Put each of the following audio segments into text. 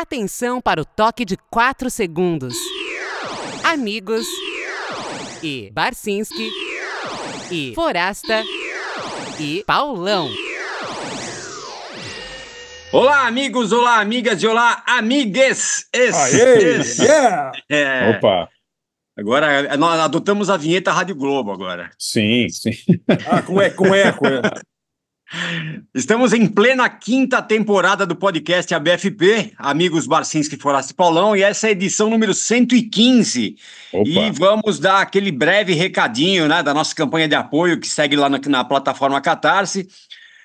Atenção para o toque de 4 segundos. Amigos e Barcinski e Forasta e Paulão. Olá, amigos, olá, amigas e olá, amigues! Aê, yeah! É, Opa, agora nós adotamos a vinheta Rádio Globo agora. sim, sim. Ah, com, e, com eco. é. Estamos em plena quinta temporada do podcast ABFP, Amigos Barcinski, Forasta e Paulão, e essa é a edição número 115. Opa, E vamos dar aquele breve recadinho né, da nossa campanha de apoio que segue lá na, na plataforma Catarse.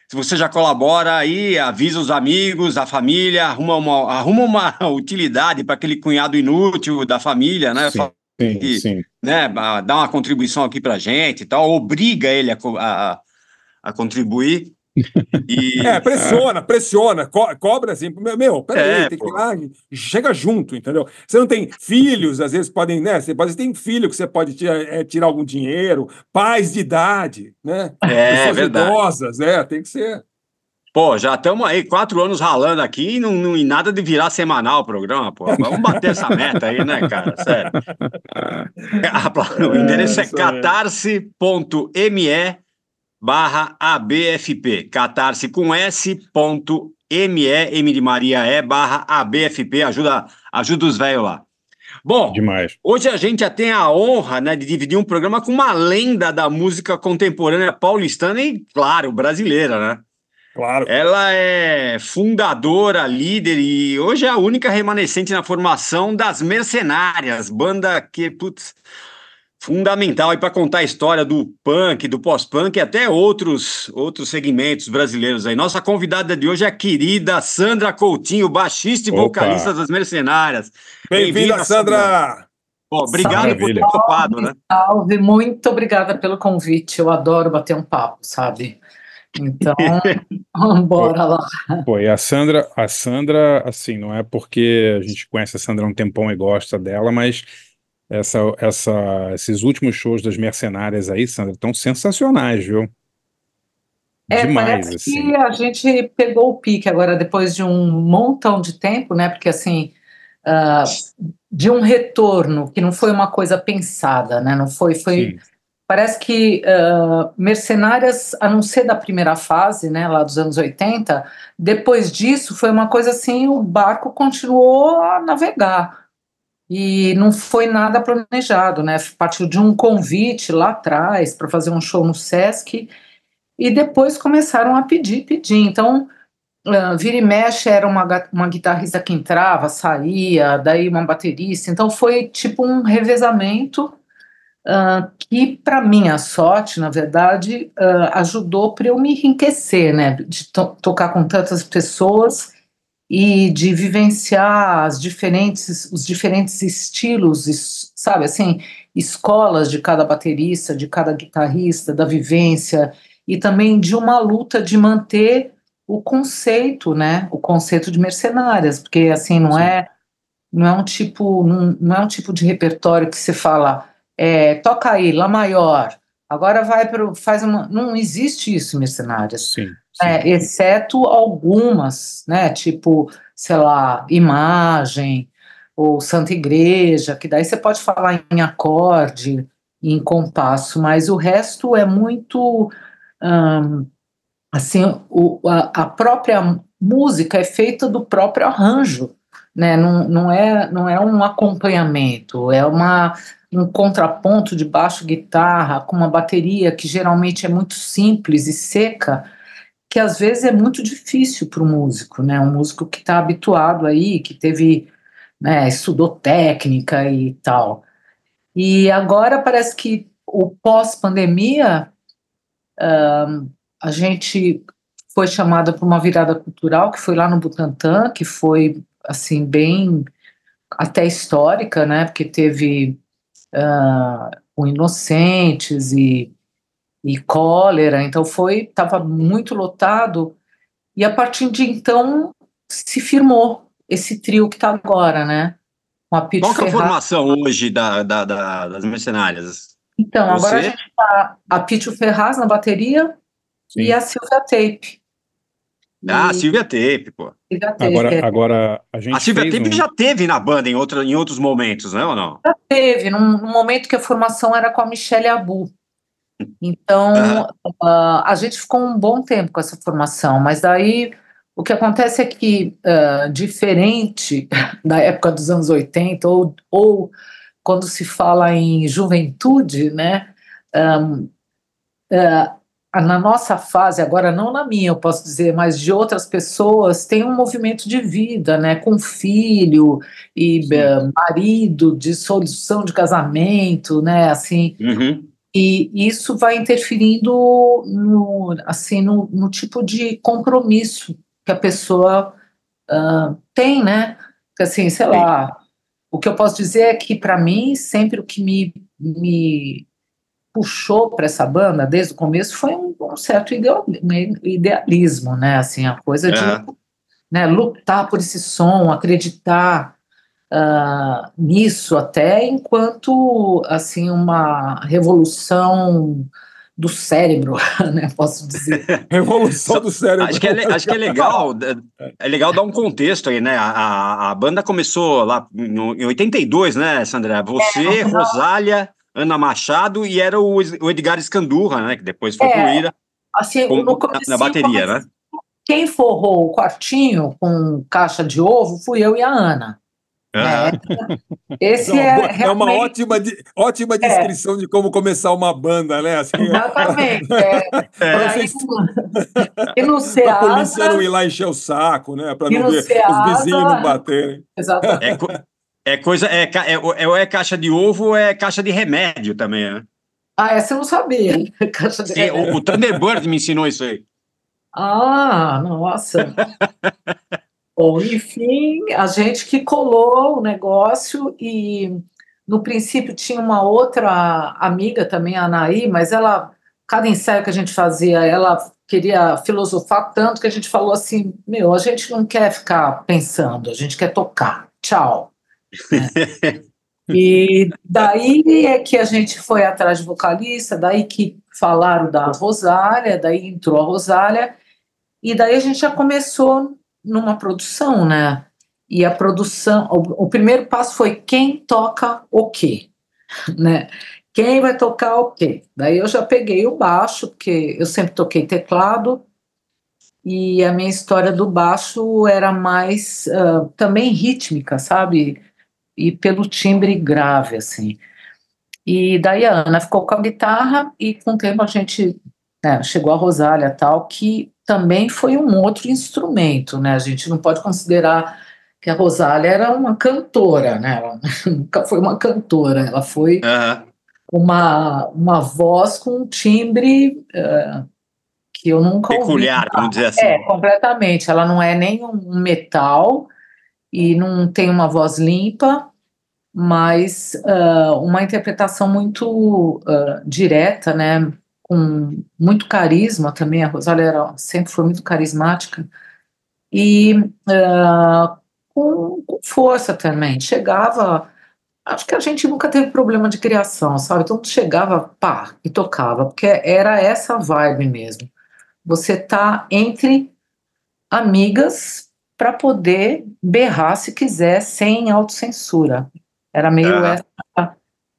Se você já colabora aí, avisa os amigos, a família, arruma uma, arruma uma utilidade para aquele cunhado inútil da família, né? sim, sim, que- sim. né, dá uma contribuição aqui pra gente e tal, obriga ele a, a, a contribuir. E, É, pressiona, pressiona, co- cobra assim. Meu, meu peraí, É, tem que pô. ir lá, chega junto, entendeu? Você não tem filhos, às vezes podem, né? Você pode ter filho que você pode tirar, é, tirar algum dinheiro, pais de idade, né? é Pessoas verdade. idosas, é, tem que ser. Pô, já estamos aí quatro anos ralando aqui e não, não, e nada de virar semanal o programa, pô. Vamos bater essa meta aí, né, cara? Sério. O endereço é aí. catarse.me barra ABFP. Catarse com S ponto ME, M de Maria E, barra ABFP. Ajuda, ajuda os velhos lá. Bom, Demais. Hoje a gente já tem a honra né, de dividir um programa com uma lenda da música contemporânea paulistana e, claro, brasileira, né? Claro. Ela é fundadora, líder e hoje é a única remanescente na formação das Mercenárias, banda que, putz, fundamental para contar a história do punk, do pós-punk e até outros, outros segmentos brasileiros aí. Nossa convidada de hoje é a querida Sandra Coutinho, baixista e Opa. vocalista das Mercenárias. Bem-vinda, Sandra! Pô, obrigado por ter topado, né? Salve, muito obrigada pelo convite. Eu adoro bater um papo, sabe? Então, bora lá. Pô, e a Sandra, a Sandra, assim, não é porque a gente conhece a Sandra há um tempão e gosta dela, mas essa, essa, esses últimos shows das Mercenárias aí, Sandra, estão sensacionais, viu? É, Demais, parece assim. que a gente pegou o pique agora depois de um montão de tempo, né? Porque assim, ah, de um retorno que não foi uma coisa pensada, né? Não foi, foi Sim, Parece que ah, Mercenárias, a não ser da primeira fase, né, lá dos anos 80, depois disso foi uma coisa assim, o barco continuou a navegar. E não foi nada planejado, né? Partiu de um convite lá atrás para fazer um show no Sesc e depois começaram a pedir, pedir. Então, ah, vira e mexe era uma, uma guitarrista que entrava, saía, daí uma baterista. Então foi tipo um revezamento ah, que, para minha sorte, na verdade, ah, ajudou para eu me enriquecer, né? De to- tocar com tantas pessoas e de vivenciar as diferentes, os diferentes estilos, es- sabe, assim, escolas de cada baterista, de cada guitarrista, da vivência e também de uma luta de manter o conceito, né? O conceito de mercenárias, porque assim não Sim. é não é um tipo não, não é um tipo de repertório que você fala é, toca aí lá maior agora vai para faz uma não existe isso em mercenárias sim. É, exceto algumas, né, tipo, sei lá, imagem ou Santa Igreja, que daí você pode falar em acorde, em compasso, mas o resto é muito, hum, assim, o, a, a própria música é feita do próprio arranjo, né, não, não, é, não é um acompanhamento, é uma, um contraponto de baixo guitarra com uma bateria que geralmente é muito simples e seca, que às vezes é muito difícil para o músico, né? Um músico que está habituado aí, que teve, né, estudou técnica e tal. E agora parece que o pós-pandemia, ahn, a gente foi chamada para uma virada cultural que foi lá no Butantã, que foi assim bem até histórica, né? Porque teve ah, o Inocentes e e cólera, então foi, estava muito lotado, e a partir de então se firmou esse trio que está agora, né? Com a Pete Qual que é a Ferraz. formação hoje da, da- da- das mercenárias? Então, agora a Você? gente tá a Pete Ferraz na bateria Sim. e a Silvia Tape. Ah, a E- Silvia Tepe, pô. Agora, é. agora a gente A Silvia Tepe um- já teve na banda em, outra, em outros momentos, né, ou não? Já teve, num, num momento que a formação era com a Michelle Abu. Então, ah, a gente ficou um bom tempo com essa formação, mas daí o que acontece é que, ah, diferente da época dos anos 80, ou, ou quando se fala em juventude, né? ahn, ah, na nossa fase, agora não na minha, eu posso dizer, mas de outras pessoas, tem um movimento de vida, né? Com filho e eh, marido, de solução de casamento, né? Assim, Uhum. E isso vai interferindo no, assim, no, no tipo de compromisso que a pessoa ah, tem, né? Porque, assim, sei lá, o que eu posso dizer é que, para mim, sempre o que me, me puxou para essa banda, desde o começo, foi um, um certo ideal- idealismo, né? Assim, a coisa de Aham. né, lutar por esse som, acreditar nisso até enquanto assim uma revolução do cérebro, né, posso dizer. Revolução do cérebro. Acho que, é, acho que é legal, é legal dar um contexto aí, né? A, a, banda começou lá no- em 82, né, Sandra? Você, É, Rosália, Ana Machado e era o, o Edgar Escandurra, né? Que depois foi É, pro Ira Assim, como- no na, na bateria, né? Quem forrou o quartinho com caixa de ovo fui eu e a Ana. Né? Esse Não, é, boa- é uma realmente- ótima, ótima descrição de como começar uma banda, né? Assim, Exatamente. É, aí, vocês- e no pra polícia não ir lá encher o saco, né? Para E não ver Ceasa- os vizinhos não baterem. exatamente. É, co- é coisa, é, ca- é, ou é, é caixa de ovo ou é caixa de remédio também, né? Ah, essa eu não sabia. Caixa de remédio. o, o Thunderbird me ensinou isso aí. Ah, nossa. Bom, enfim, a gente que colou o negócio e no princípio tinha uma outra amiga também, a Anaí, mas ela, cada ensaio que a gente fazia, ela queria filosofar tanto que a gente falou assim, meu, a gente não quer ficar pensando, a gente quer tocar, tchau. né? E daí é que a gente foi atrás de vocalista, daí que falaram da Rosália, daí entrou a Rosália, e daí a gente já começou numa produção, né? E a produção, o, o primeiro passo foi quem toca o quê, né? Quem vai tocar o quê? Daí eu já peguei o baixo, porque eu sempre toquei teclado, e a minha história do baixo era mais ah, também rítmica, sabe? E pelo timbre grave, assim. E daí a Ana ficou com a guitarra, e com o tempo a gente né, chegou a Rosália tal, que também foi um outro instrumento, né? A gente não pode considerar que a Rosália era uma cantora, né? Ela nunca foi uma cantora, ela foi Aham. uma, uma voz com um timbre eh, que eu nunca ouvi. Peculiar, vamos dizer assim. É, completamente. Ela não é nem um metal e não tem uma voz limpa, mas ah, uma interpretação muito ah, direta, né? Com muito carisma também. A Rosália era, sempre foi muito carismática e ah, com, com força também. Chegava. Acho que a gente nunca teve problema de criação, sabe? Então chegava, pá, e tocava, porque era essa vibe mesmo. Você tá entre amigas para poder berrar se quiser, sem autocensura. Era meio essa.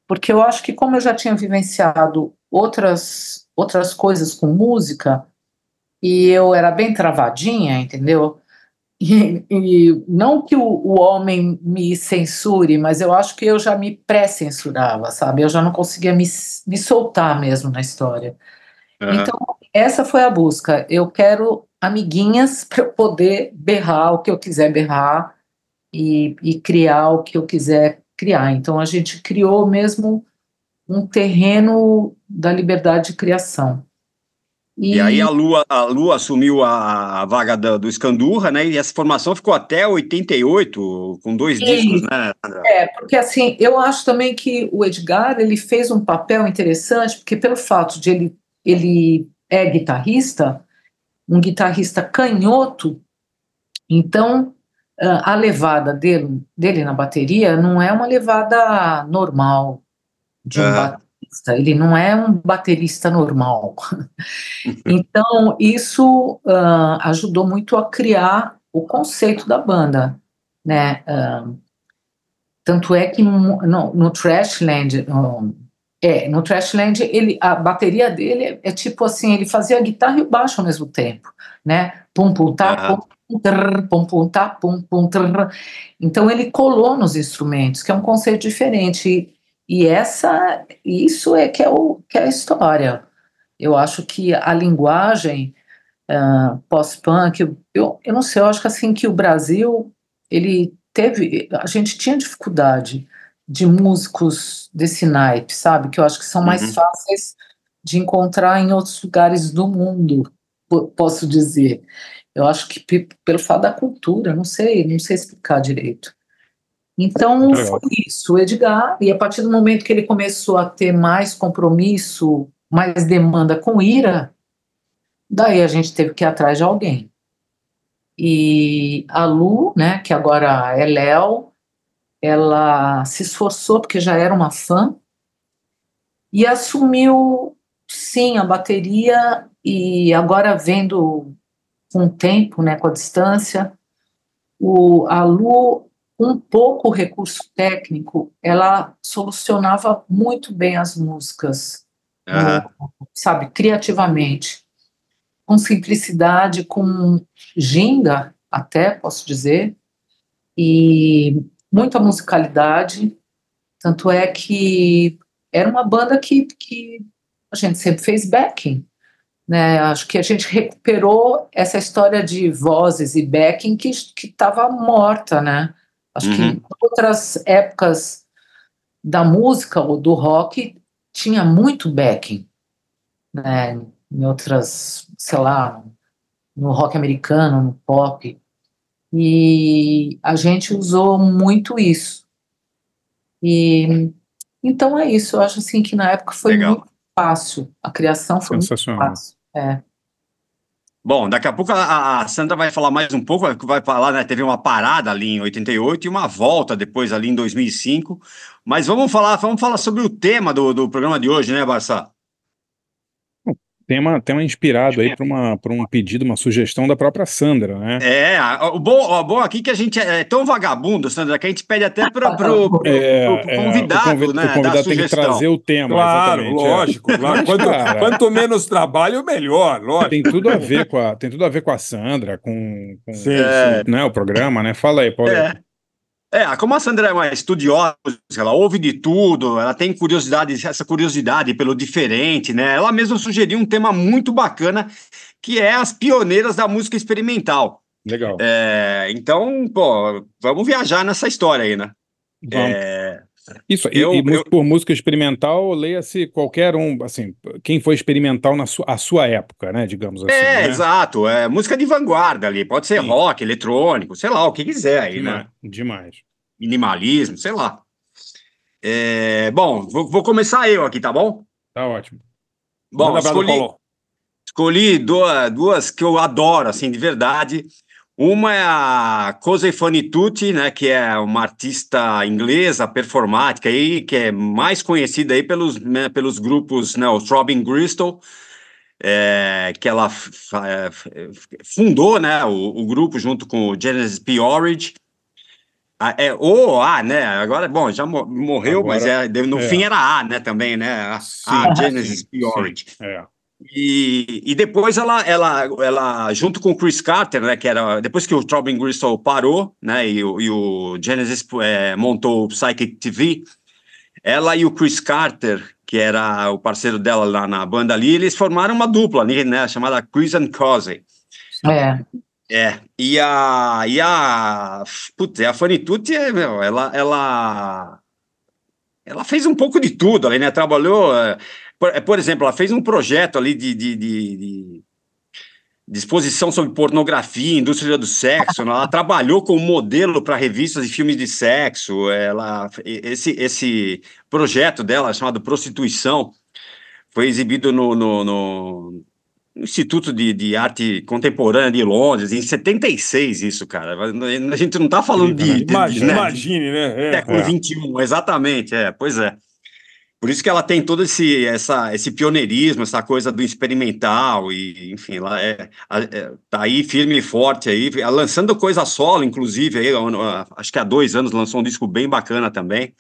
Porque eu acho que, como eu já tinha vivenciado outras, outras coisas com música, e eu era bem travadinha, entendeu? E, e não que o, o homem me censure, mas eu acho que eu já me pré-censurava, sabe? Eu já não conseguia me, me soltar mesmo na história. Aham. Então, essa foi a busca. Eu quero amiguinhas para eu poder berrar o que eu quiser berrar e, e criar o que eu quiser criar. Então, a gente criou mesmo um terreno da liberdade de criação. E aí a Lua, a Lua assumiu a, vaga da- do Escandurra, né? E essa formação ficou até 88, com dois Sim. discos, né? É, porque assim, eu acho também que o Edgar, ele fez um papel interessante, porque pelo fato de ele, ele é guitarrista, um guitarrista canhoto, então ah, a levada dele, dele na bateria não é uma levada normal de um Aham. baterista, ele não é um baterista normal. então, isso uh, ajudou muito a criar o conceito da banda, né? Uh, tanto é que no, no Trashland, um, é, no Trashland, ele, a bateria dele é, é, tipo assim, ele fazia a guitarra e o baixo ao mesmo tempo, né? Pum, pum, tá, uhum. pum, pum, pum, tá, pum, pum. Então ele colou nos instrumentos, que é um conceito diferente. E, essa, isso é que é, o, que é a história. Eu acho que a linguagem uh, pós-punk, eu, eu não sei, eu acho que assim que o Brasil, ele teve, a gente tinha dificuldade de músicos desse naipe, sabe? Que eu acho que são mais uhum. fáceis de encontrar em outros lugares do mundo, posso dizer. Eu acho que pelo fato da cultura, não sei, não sei explicar direito. Então foi isso, o Edgar, e a partir do momento que ele começou a ter mais compromisso, mais demanda com ira, daí a gente teve que ir atrás de alguém. E a Lu, né, que agora é Léo, ela se esforçou porque já era uma fã e assumiu sim a bateria e agora vendo com o tempo, né, com a distância, o, a Lu, um pouco recurso técnico, ela solucionava muito bem as músicas, uhum. sabe, criativamente, com simplicidade, com ginga, até posso dizer, e muita musicalidade, tanto é que era uma banda que, que a gente sempre fez backing, né? Acho que a gente recuperou essa história de vozes e backing que estava morta, né? Acho uhum. que outras épocas da música ou do rock tinha muito backing, né? Em outras, sei lá, no rock americano, no pop. E a gente usou muito isso. E então é isso. Eu acho assim que na época foi Legal. muito fácil. A criação foi muito fácil. É. Bom, daqui a pouco a, a, Sandra vai falar mais um pouco, vai falar, né, teve uma parada ali em 88 e uma volta depois ali em 2005, mas vamos falar, vamos falar sobre o tema do, do programa de hoje, né, Barça? Tema, tema inspirado aí para um pedido, uma sugestão da própria Sandra, né? É, o bom, o bom aqui que a gente é tão vagabundo, Sandra, que a gente pede até para o é, é, convidado, o convidado, né? O convidado tem que trazer o tema. Claro, é. lógico. É. Claro. Quanto, Cara, quanto, menos trabalho, melhor, lógico. Tem tudo a ver com a, tem tudo a, ver com a Sandra, com, com. Né, o programa, né? Fala aí, Paulo. É. É, como a Sandra é uma estudiosa, ela ouve de tudo, ela tem curiosidade, essa curiosidade pelo diferente, né? Ela mesma sugeriu um tema muito bacana, que é as pioneiras da música experimental. Legal. É, então, pô, vamos viajar nessa história aí, né? Vamos. É, Isso, eu, e, e eu, por música experimental, leia-se qualquer um, assim, quem foi experimental na sua, a sua época, né, digamos assim. É, né? exato, é música de vanguarda ali, pode ser Sim. rock, eletrônico, sei lá, o que quiser aí, demais, né? Demais. Minimalismo, sei lá. É, bom, vou, vou, começar eu aqui, tá bom? Tá ótimo. Bom, escolhi, escolhi duas, duas que eu adoro, assim, de verdade. Uma é a Cosey Fanny Tutti, né, que é uma artista inglesa performática aí, que é mais conhecida aí pelos, né, pelos grupos, né, o Robin Bristol, é, que ela é, fundou, né, o, o, grupo junto com o Genesis P. Orridge. Ah, é o A, né? Agora, bom, já morreu, Agora, mas é, no é. fim era A, né? Também, né? A, a Genesis P. Orridge. É. E, e depois ela, ela, ela, junto com o Chris Carter, né, que era depois que o Robin Gristle parou, né, e, e o Genesis é, montou o Psychic TV, ela e o Chris Carter, que era o parceiro dela lá na banda ali, eles formaram uma dupla, né, chamada Chris and Cosey. É. É, e a, e a, putz, a Fanny Tutti, meu, ela, ela, ela fez um pouco de tudo ali, né, trabalhou, é, por, é, por, exemplo, ela fez um projeto ali de, de, de, de, de exposição sobre pornografia, indústria do sexo. Né? Ela trabalhou como modelo para revistas e filmes de sexo. Ela, esse, esse projeto dela, chamado Prostituição, foi exibido no, no, no Instituto de, de, Arte Contemporânea de Londres, em 76, isso, cara. A gente não está falando de, de, Imagine, né? imagine, né? É, século é. XXI, exatamente, é, pois é. Por isso que ela tem todo esse, essa, esse pioneirismo, essa coisa do experimental, e enfim, ela é, é, tá aí firme e forte aí, lançando coisa solo, inclusive, aí, acho que há dois anos lançou um disco bem bacana também.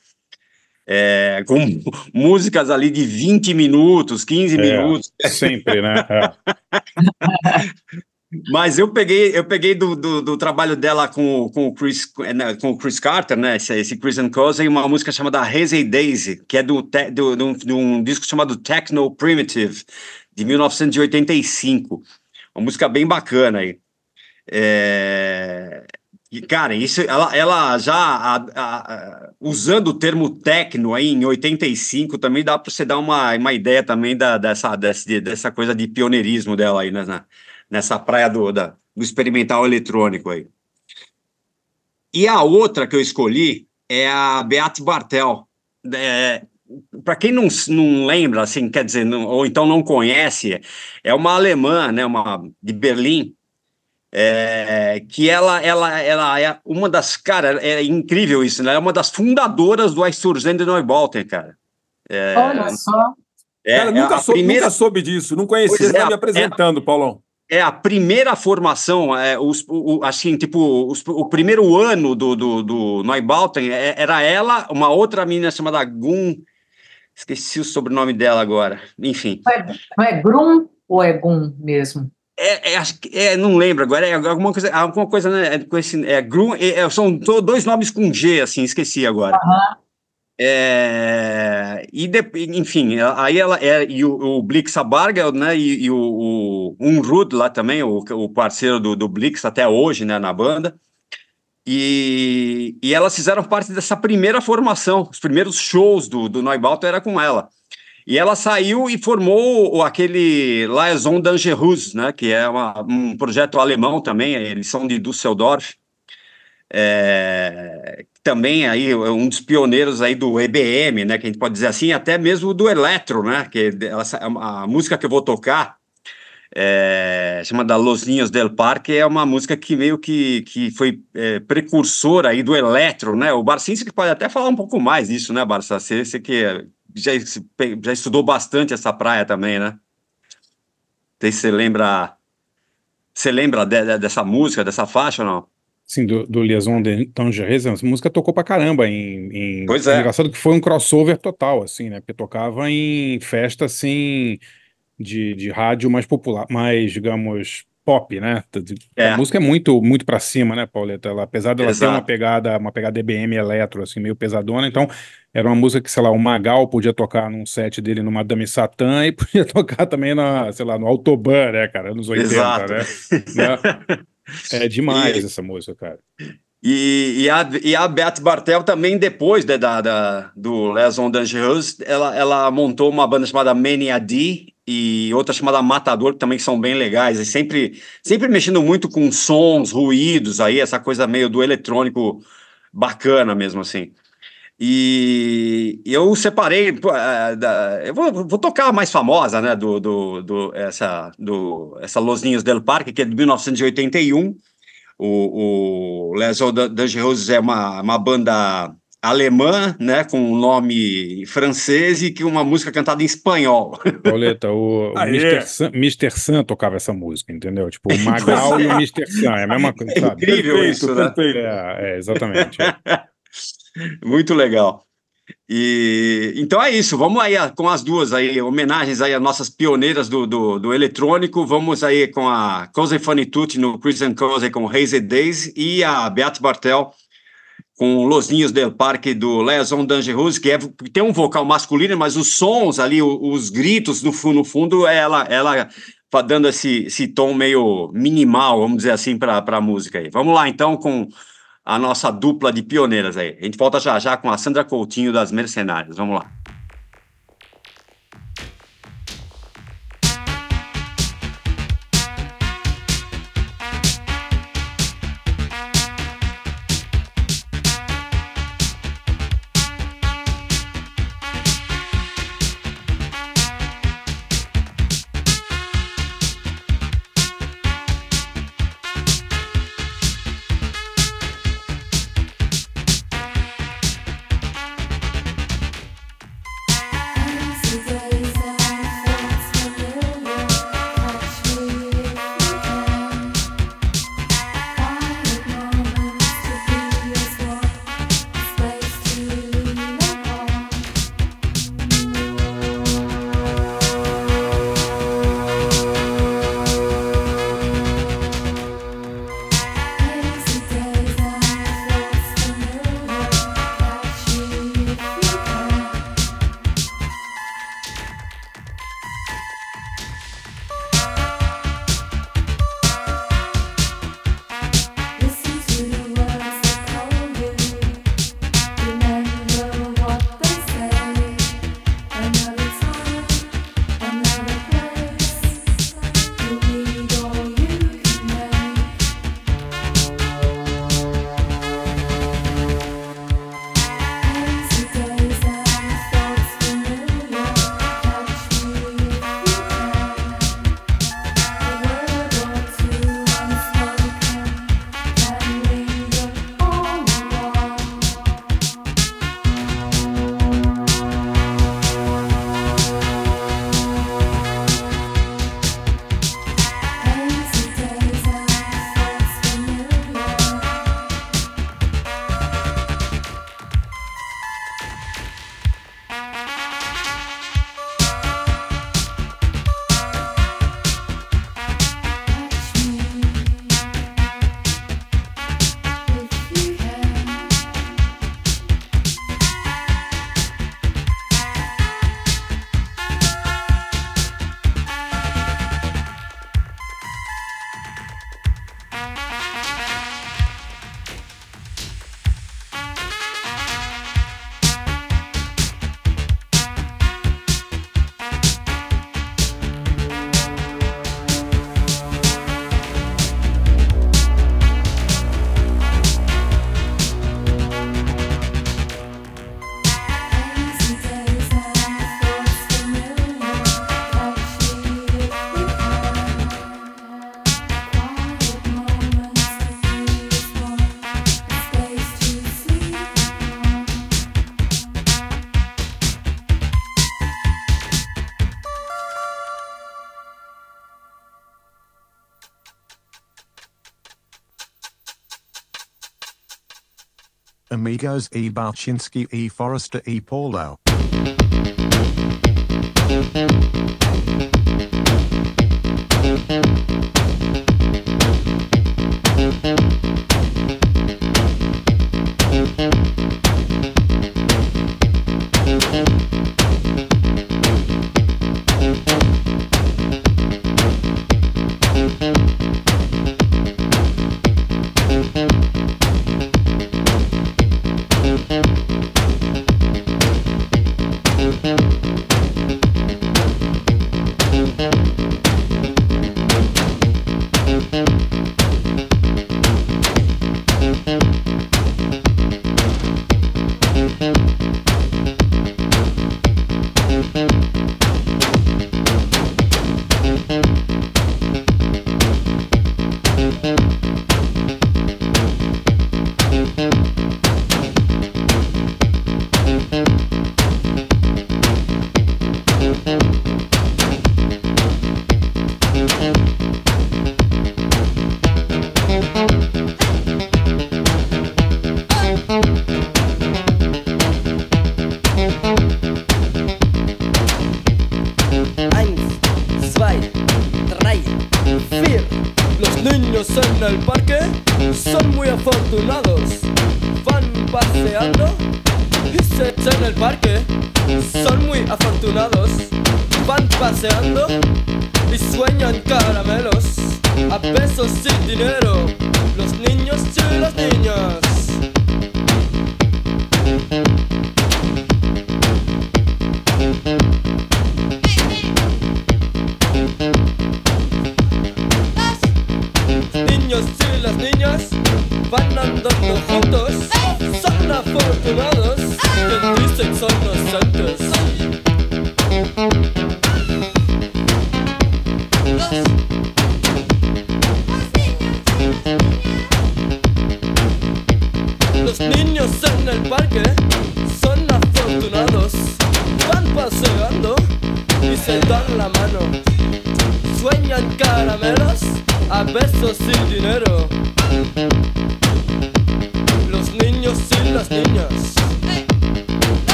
É, com músicas ali de 20 minutos, 15 é, minutos. Sempre, né? Mas eu peguei, eu peguei do, do, do, trabalho dela com, com, o Chris, né, com o Chris Carter, né? Esse, esse Chris and Cozy, uma música chamada Hazy Daisy, que é do, do, do, de um disco chamado Techno Primitive, de 1985. Uma música bem bacana aí. É... E, cara, isso, ela, ela já a, a, usando o termo techno aí em 85 também dá para você dar uma, uma ideia também da, dessa, dessa, dessa coisa de pioneirismo dela aí, né? Nessa praia do, da, do experimental eletrônico aí. E a outra que eu escolhi é a Beate Bartel. É, Para quem não, não lembra, assim, quer dizer, não, ou então não conhece, é uma alemã, né, uma de Berlim, é, que ela, ela, ela é uma das, cara, é incrível isso, né? É uma das fundadoras do Einstürzende Neubauten, cara. É, Olha só. É, cara, nunca, é soube, primeira... nunca soube disso, não conhecia, você está é, me apresentando, Paulão é a primeira formação, é, os, o, assim, tipo, os, o primeiro ano do, do, do Neubauten, é, era ela, uma outra menina chamada Gun, esqueci o sobrenome dela agora, enfim. Não é, é Grum ou é Gun mesmo? É, é, acho que, é, não lembro agora, é alguma coisa, alguma coisa, né, é, com esse, é, Grum, é são dois nomes com G, assim, esqueci agora. Uhum. É, e de, enfim, aí ela é, e o, o Blix Abarga, né, e, e o, o Unrud lá também, o, o parceiro do, do Blix até hoje, né, na banda. E, e elas fizeram parte dessa primeira formação, os primeiros shows do, do era com ela. E ela saiu e formou aquele Liaison Dangerous, né, que é uma, um projeto alemão também, eles são de Düsseldorf. É, também aí um dos pioneiros aí do EBM, né, que a gente pode dizer assim, até mesmo do eletro, né, que a, a música que eu vou tocar é, chamada Los Niños del Parque é uma música que meio que, que foi é, precursora aí do eletro, né, o Barcinski pode até falar um pouco mais disso, né, Barça, você, você que já, já estudou bastante essa praia também, né, se você lembra, você lembra de, de, dessa música, dessa faixa ou não? Sim, do, do Liaison de Tangerines, essa música tocou pra caramba em, em... Pois é. Engraçado que foi um crossover total, assim, né? Porque tocava em festa, assim, de, de rádio mais popular, mais, digamos, pop, né? É. A música é muito, muito pra cima, né, Pauleta? Ela, apesar dela Exato. ter uma pegada, uma pegada EBM eletro, assim, meio pesadona, então era uma música que, sei lá, o Magal podia tocar num set dele no Madame Satã e podia tocar também na, sei lá, no Autobahn, né, cara, nos 80, Exato. né? né? É demais e, essa música, cara. E, e, a, e a Beth Bartel também, depois de, da, da, do Liaison Dangereuse, ela, ela montou uma banda chamada Mania D e outra chamada Matador, que também são bem legais, e sempre, sempre mexendo muito com sons, ruídos aí, essa coisa meio do eletrônico bacana mesmo, assim. E eu separei, uh, da, eu vou, vou, tocar a mais famosa, né, do, do, do, essa, do, essa Los Ninhos del Parque, que é de 1981. O, o Les Dangereuses é uma, uma banda alemã, né, com um nome francês e que uma música cantada em espanhol. Pauleta, o, o Mr. Sam, Mr. Sam tocava essa música, entendeu? Tipo, o Magal e o Mr. Sam, é a mesma coisa, É incrível perfeito, isso, né? É, é exatamente. É. Muito legal. E então é isso. Vamos aí com as duas aí homenagens aí às nossas pioneiras do, do, do eletrônico. Vamos aí com a Cose Fanitucci no Christian Cose com Hazy Days e a Beat Bartel com Los Ninhos del Parque do Leazon Dangerous, que, é, tem um vocal masculino, mas os sons ali, os, os gritos no, no fundo, ela ela dando esse, esse tom meio minimal, vamos dizer assim, para a música aí. Vamos lá então com a nossa dupla de pioneiras aí. A gente volta já já com a Sandra Coutinho das Mercenárias. Vamos lá. Amigos e. Balchinsky e. Forrester e. Paulo.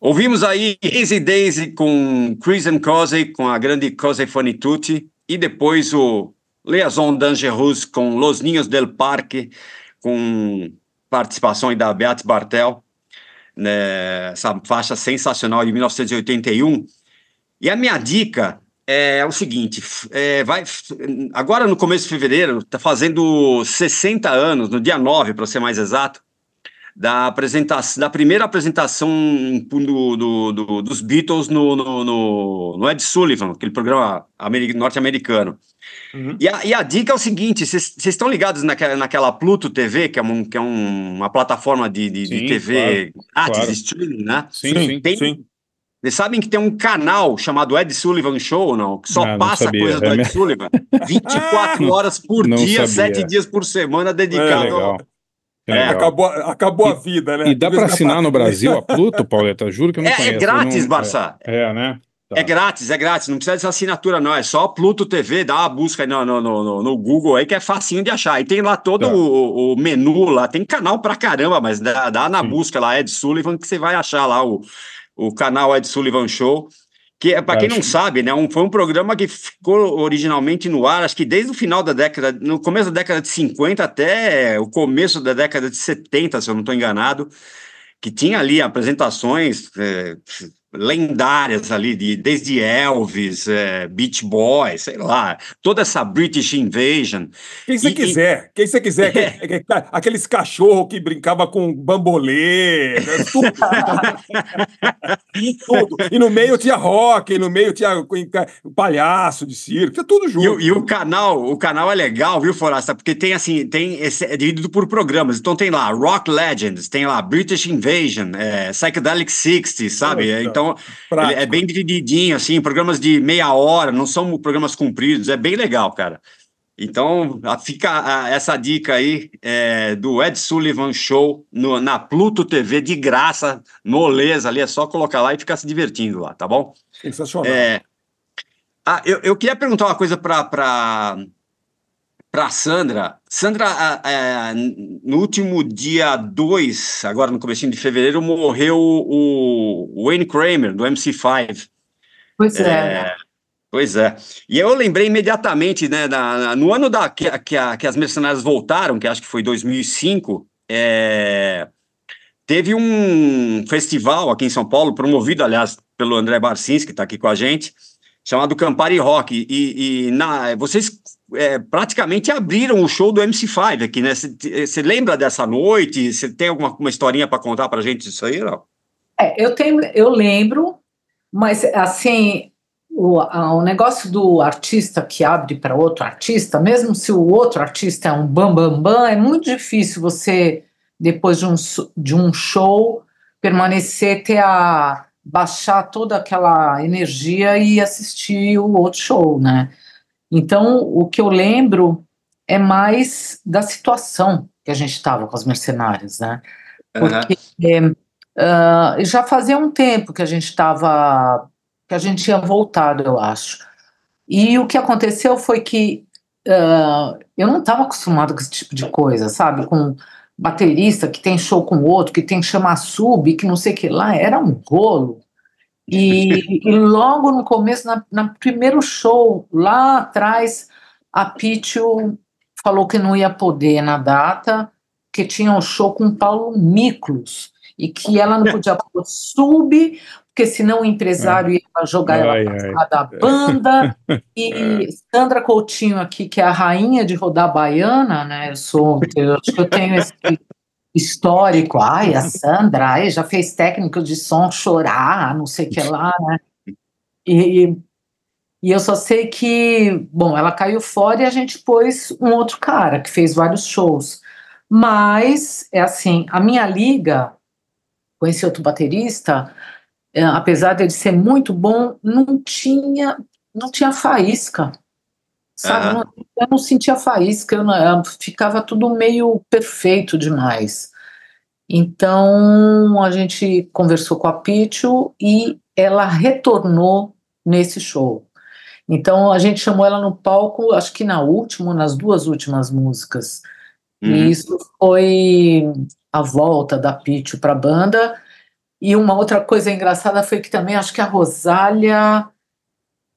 Ouvimos aí Easy Daisy com Chris and Cosey, com a grande Cosey Funny Tutti, e depois o Liaison Dangerous com Los Ninhos del Parque, com participação da Beatriz Bartel, né, essa faixa sensacional de 1981. E a minha dica é o seguinte: é, vai, agora no começo de fevereiro, está fazendo 60 anos, no dia 9, para ser mais exato, da, apresentação, da primeira apresentação do, do, do, dos Beatles no, no, no, no, Ed Sullivan, aquele programa norte-americano. Uhum. E, a, e a dica é o seguinte: vocês estão ligados naquela, naquela Pluto TV, que é, um, que é um, uma plataforma de, de, sim, de TV claro, claro. streaming, né? Sim, sim. Tem, sim. Vocês sabem que tem um canal chamado Ed Sullivan Show não? Que só Ah, não passa sabia. coisa do É Ed? Sullivan. 24 horas por Não dia, sabia. 7 dias por semana dedicado. É É, legal. Acabou, acabou a vida, né? E dá para assinar no Brasil a Pluto, Pauleta? Juro que eu não É- é conheço. eu grátis, não- Barça. É, é, né? Tá. É grátis, é grátis, não precisa dessa assinatura, não. É só Pluto TV, dá uma busca aí no, no, no, no- no Google aí que é facinho de achar. E tem lá todo Tá. o, o menu lá, tem canal pra caramba, mas dá, dá na Sim. busca lá, Ed Sullivan, que você vai achar lá o, o canal Ed Sullivan Show. Que para quem não sabe, né, um, foi um programa que ficou originalmente no ar, acho que desde o final da década, no começo da década de 50 até o começo da década de 70, se eu não estou enganado, que tinha ali apresentações é, lendárias ali, de, desde Elvis, é, Beach Boys, sei lá, toda essa British Invasion. Quem você E- e- quiser, quem você quiser, É. que- que- que- aqueles cachorros que brincavam com bambolê, né, tudo. tudo. E no meio tinha rock, e no meio tinha palhaço de circo, tinha tudo E, junto. o- e o canal, o canal é legal, viu, Forasta? Porque tem assim, tem esse, é dividido por programas. Então tem lá Rock Legends, tem lá British Invasion, é, Psychedelic 60, sabe? Puta, então é bem divididinho, assim, programas de meia hora, não são programas compridos, é bem legal, cara. Então a- fica essa dica aí é, do Ed Sullivan Show no- na Pluto TV de graça, moleza ali, é só colocar lá e ficar se divertindo lá, tá bom? Sensacional. É, ah, eu, eu queria perguntar uma coisa para para Sandra. Sandra, ah, ah, no último dia 2, agora no comecinho de fevereiro, morreu o, Wayne Kramer, do MC5. Pois é. Pois é. E eu lembrei imediatamente, né, na- no ano da, que, que, a- que as mercenárias voltaram, que acho que foi 2005, é, teve um festival aqui em São Paulo, promovido, aliás, pelo André Barcinski, que está aqui com a gente, chamado Campari Rock. E, e na, vocês é, praticamente abriram o show do MC5 aqui, né? Você lembra dessa noite? Você tem alguma uma historinha para contar para gente disso aí? Não? É, eu tenho, eu lembro, mas assim, o, o negócio do artista que abre para outro artista, mesmo se o outro artista é um bam bam bam, é muito difícil você depois de um, de um show permanecer ter a baixar toda aquela energia e assistir o outro show, né? Então, o que eu lembro é mais da situação que a gente estava com as mercenárias, né? Porque é, ah, já fazia um tempo que a gente estava, que a gente tinha voltado, eu acho. E o que aconteceu foi que ah, eu não estava acostumado com esse tipo de coisa, sabe? Com baterista que tem show com outro, que tem que chamar sub, que não sei o que lá, era um rolo. E, e logo no começo, na, na primeiro show, lá atrás, a Pitio falou que não ia poder na data, que tinha um show com Paulo Miklos, e que ela não podia pôr sub, porque senão o empresário ia jogar ela Ai, ai. cima da banda. E Sandra Coutinho aqui, que é a rainha de rodar baiana, né? Eu sou, eu acho que eu tenho esse histórico. Ai, a Sandra, ai, já fez técnico de som chorar, não sei o que lá, né? E, e eu só sei que, bom, ela caiu fora e a gente pôs um outro cara que fez vários shows. Mas, é assim, a minha liga com esse outro baterista, é, apesar dele ser muito bom, não tinha, não tinha faísca. Sabe? Não- eu não sentia faísca, eu não- eu- ficava tudo meio perfeito demais. Então a gente conversou com a Pichu e ela retornou nesse show. Então a gente chamou ela no palco, acho que na última, nas duas últimas músicas. Uhum. E isso foi a volta da Pitty para a banda. E uma outra coisa engraçada foi que também acho que a Rosália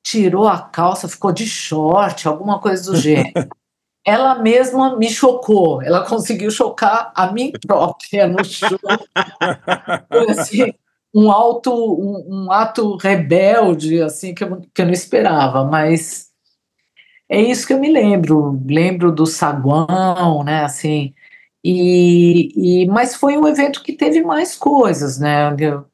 tirou a calça, ficou de short, alguma coisa do gênero. Ela mesma me chocou, ela conseguiu chocar a mim própria no show. Foi assim, um, alto, um, um ato rebelde assim que eu, que eu não esperava, mas é isso que eu me lembro. Lembro do saguão, né? Assim, e, e, mas foi um evento que teve mais coisas, né? Eu,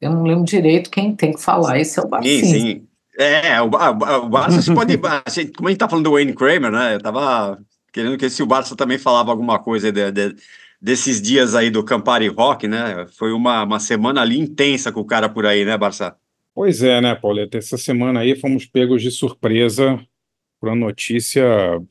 eu não lembro direito quem tem que falar, esse é o Sim, Barcinski. sim. É, o, o Barça você pode. assim, Como a gente tá falando do Wayne Kramer, né? Eu tava querendo que se o Barça também falava alguma coisa de- de- desses dias aí do Campari Rock, né? Foi uma, uma semana ali intensa com o cara por aí, né, Barça? Pois é, né, Pauleta? Essa semana aí fomos pegos de surpresa por uma notícia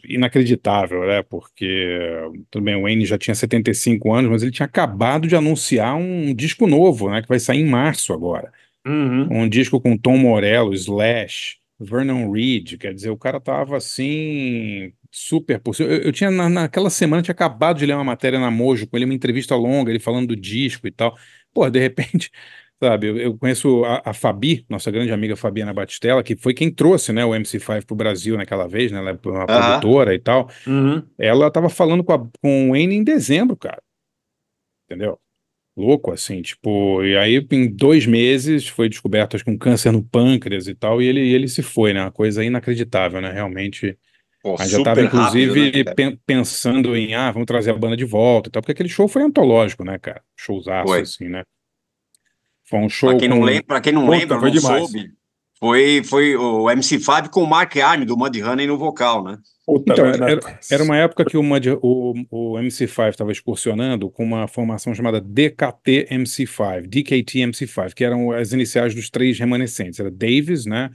inacreditável, né? Porque, tudo bem, o Wayne já tinha 75 anos, mas ele tinha acabado de anunciar um disco novo, né? Que vai sair em março agora. Uhum. Um disco com Tom Morello, Slash, Vernon Reid, quer dizer, o cara tava assim, super possível. Eu, eu tinha, na, naquela semana, tinha acabado de ler uma matéria na Mojo com ele, uma entrevista longa, ele falando do disco e tal. Pô, de repente, sabe, eu, eu conheço a, a Fabi, nossa grande amiga Fabiana Batistella, que foi quem trouxe, né, o MC5 pro Brasil naquela vez, né, ela é uma Aham. produtora e tal. Uhum. Ela tava falando com, a- com o Wayne em dezembro, cara. Entendeu? Louco, assim, tipo, e aí em dois meses foi descoberto, acho que um câncer no pâncreas e tal, e ele, ele se foi, né? Uma coisa inacreditável, né? Realmente. Pô, A gente já tava, inclusive, rápido, né, pensando em, ah, vamos trazer a banda de volta e tal, porque aquele show foi antológico, né, cara? Showzaço, Foi. assim, né? Foi um show Pra quem não com- lembra, pra quem não Puta, lembra, não demais. soube, foi, foi o MC5 com o Mark Arm do Mudhoney no vocal, né? Puta Então, era, era uma época que o, Mud- o, o MC5 estava excursionando com uma formação chamada DKT MC5, DKT MC5, que eram as iniciais dos três remanescentes. Era Davis, né?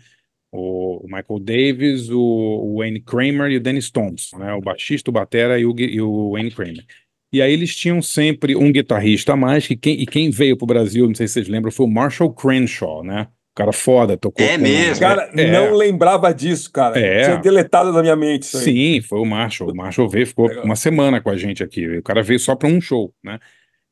O, o Michael Davis, o, o Wayne Kramer e o Dennis Thompson, né? O baixista, o batera e o, e o Wayne Kramer. E aí eles tinham sempre um guitarrista a mais, que quem, e quem veio para o Brasil, não sei se vocês lembram, foi o Marshall Crenshaw, né? O cara foda, tocou É com- mesmo. Cara, É. não lembrava disso, cara. É. Tinha deletado da minha mente isso aí. Sim, foi o Marshall. O Marshall veio, ficou Legal. uma semana com a gente aqui. O cara veio só para um show, né?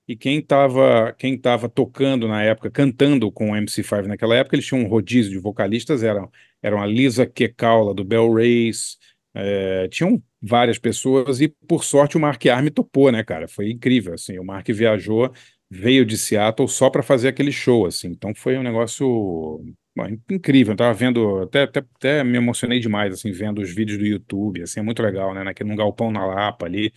E quem estava quem tava tocando na época, cantando com o MC5 naquela época, eles tinham um rodízio de vocalistas, eram, eram a Lisa Kekaula, do Bell Race, é, tinham várias pessoas, e por sorte o Mark Arm topou, né, cara? Foi incrível, assim, o Mark viajou, veio de Seattle só para fazer aquele show, assim, então foi um negócio bom, incrível, eu tava vendo, até, até, até me emocionei demais, assim, vendo os vídeos do YouTube, assim, é muito legal, né, naquele, num galpão na Lapa ali,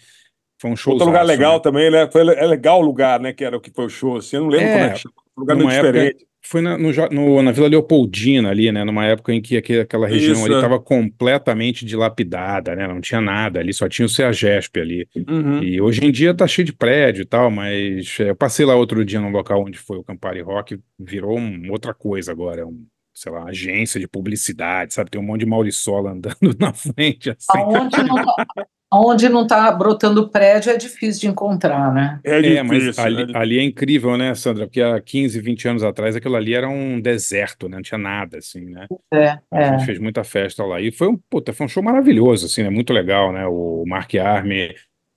foi um show Outro lugar legal também, né? Foi, é legal o lugar, né? Que era o que foi o show. Assim, eu não lembro É, como é que chama. Um lugar muito época- diferente. Foi na, no no- na Vila Leopoldina ali, né? Numa época em que aque- aquela região Isso, ali é. estava completamente dilapidada, né? Não tinha nada ali, só tinha o CEAGESP ali. Uhum. E hoje em dia tá cheio de prédio e tal, mas é, eu passei lá outro dia no local onde foi o Campari Rock, virou um- outra coisa agora, um, sei lá, agência de publicidade, sabe? Tem um monte de Mauriçola andando na frente, assim. Aonde não aonde não tá brotando prédio é difícil de encontrar, né? É, É, mas difícil, ali, né? ali é incrível, né, Sandra? Porque há 15, 20 anos atrás aquilo ali era um deserto, né? Não tinha nada, assim, né? É, A é. gente fez muita festa lá. E foi um, puta, foi um show maravilhoso, assim, né? Muito legal, né? O Mark Arme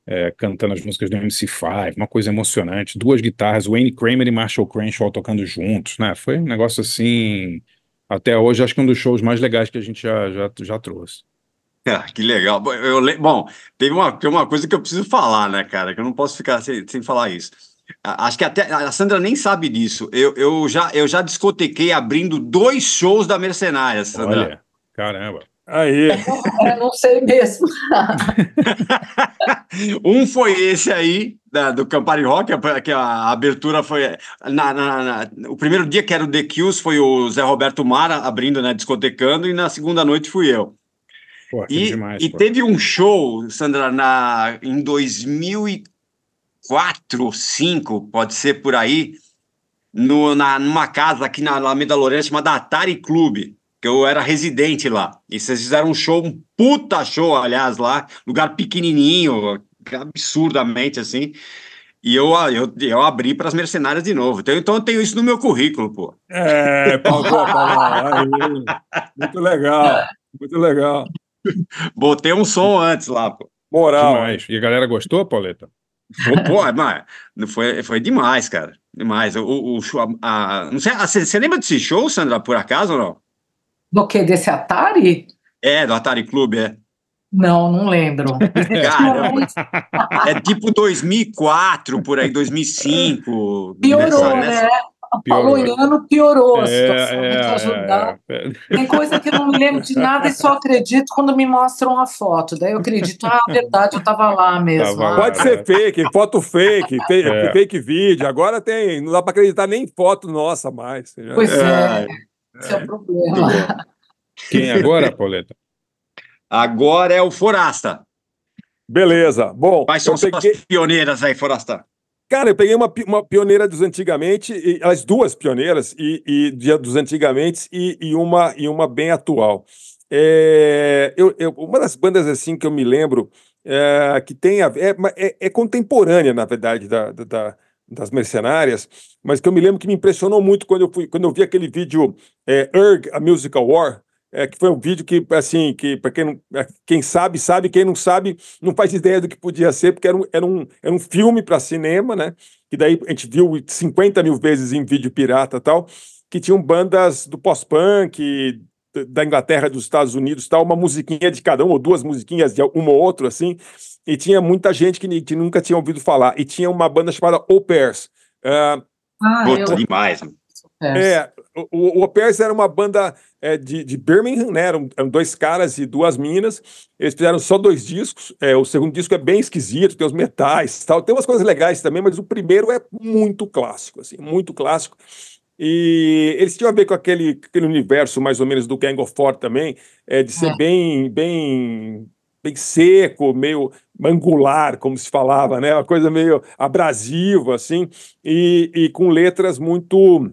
é, cantando as músicas do MC5, uma coisa emocionante. Duas guitarras, Wayne Kramer e Marshall Crenshaw tocando juntos, né? Foi um negócio assim. Até hoje, acho que um dos shows mais legais que a gente já, já, já trouxe. Ah, que legal. Bom, eu le- bom, teve uma, tem uma coisa que eu preciso falar, né, cara? Que eu não posso ficar sem, sem falar isso. A- Acho que até a Sandra nem sabe disso. Eu, eu, já, eu já discotequei abrindo dois shows da Mercenária, Sandra. Olha, caramba. Aí. Eu não sei mesmo. Um foi esse aí, da- do Campari Rock, a- que a abertura foi. na- na- na- o primeiro dia, que era o The Kills, foi o Zé Roberto Mara abrindo, né, discotecando, e na segunda noite fui eu. Pô, E, demais. e pô. teve um show, Sandra, na, em 2004, 2005, pode ser por aí, no, na, numa casa aqui na Alameda Lourenço chamada Atari Clube, que eu era residente lá. E vocês fizeram um show, um puta show, aliás, lá, lugar pequenininho, absurdamente assim. E eu, eu, eu abri para as mercenárias de novo. Então, então eu tenho isso no meu currículo, pô. É, Paulo, Paulo. Aí. Muito legal. Muito legal. Botei um som antes lá, pô. Moral. Demais. E a galera gostou, Pauleta? Pô, pô, mas foi, foi demais, cara. Demais. O, o, a, a- não sei, a- você você lembra desse show, Sandra, por acaso ou não? Do que? Desse Atari? É, do Atari Clube, é. Não, não lembro. Caramba. É tipo 2004, por aí, 2005. Piorou, nessa- nessa- né? Falou em ano, piorou a situação. É, ajudar. é, é. Tem coisa que eu não me lembro de nada e só acredito quando me mostram a foto. Daí eu acredito, ah, verdade, eu estava lá mesmo. Tava Ah, lá. Pode ser fake, foto fake, É. fake vídeo. Agora tem, não dá para acreditar nem foto nossa mais. Pois é, É. esse é o problema. Quem agora, Pauleta? Agora é o Forasta. Beleza. Bom, Quais são eu peguei, pioneiras aí, Forasta? Cara, eu peguei uma, uma pioneira dos antigamente, e, as duas pioneiras e, e dos antigamente e, e uma e uma bem atual. É, eu, eu- uma das bandas assim que eu me lembro é, que tem a, é, é- é contemporânea, na verdade, da, da- da- das mercenárias, mas que eu me lembro que me impressionou muito quando eu fui quando eu vi aquele vídeo é, Erg, a Musical War, é, que foi um vídeo que assim que para quem não, é, quem sabe sabe, quem não sabe não faz ideia do que podia ser, porque era um, era um, era um filme para cinema, né? Que daí a gente viu 50 mil vezes em vídeo pirata e tal, que tinham bandas do pós-punk, da Inglaterra, dos Estados Unidos, tal, uma musiquinha de cada um, ou duas musiquinhas de uma ou outra, assim, e tinha muita gente que, que nunca tinha ouvido falar. E tinha uma banda chamada Au Pairs. Ah, Ah, Puta, eu, demais. mano. É, o, o o Pairs era uma banda é, de, de Birmingham, né? Eram, eram dois caras e duas minas. Eles fizeram só dois discos. É, o segundo disco é bem esquisito, tem os metais, tal. Tem umas coisas legais também, mas o primeiro é muito clássico, assim, muito clássico. E eles tinham a ver com aquele, aquele universo mais ou menos do Gang of Four também, é, de ser É. bem, bem, bem seco, meio angular, como se falava, né? Uma coisa meio abrasiva, assim, e, e com letras muito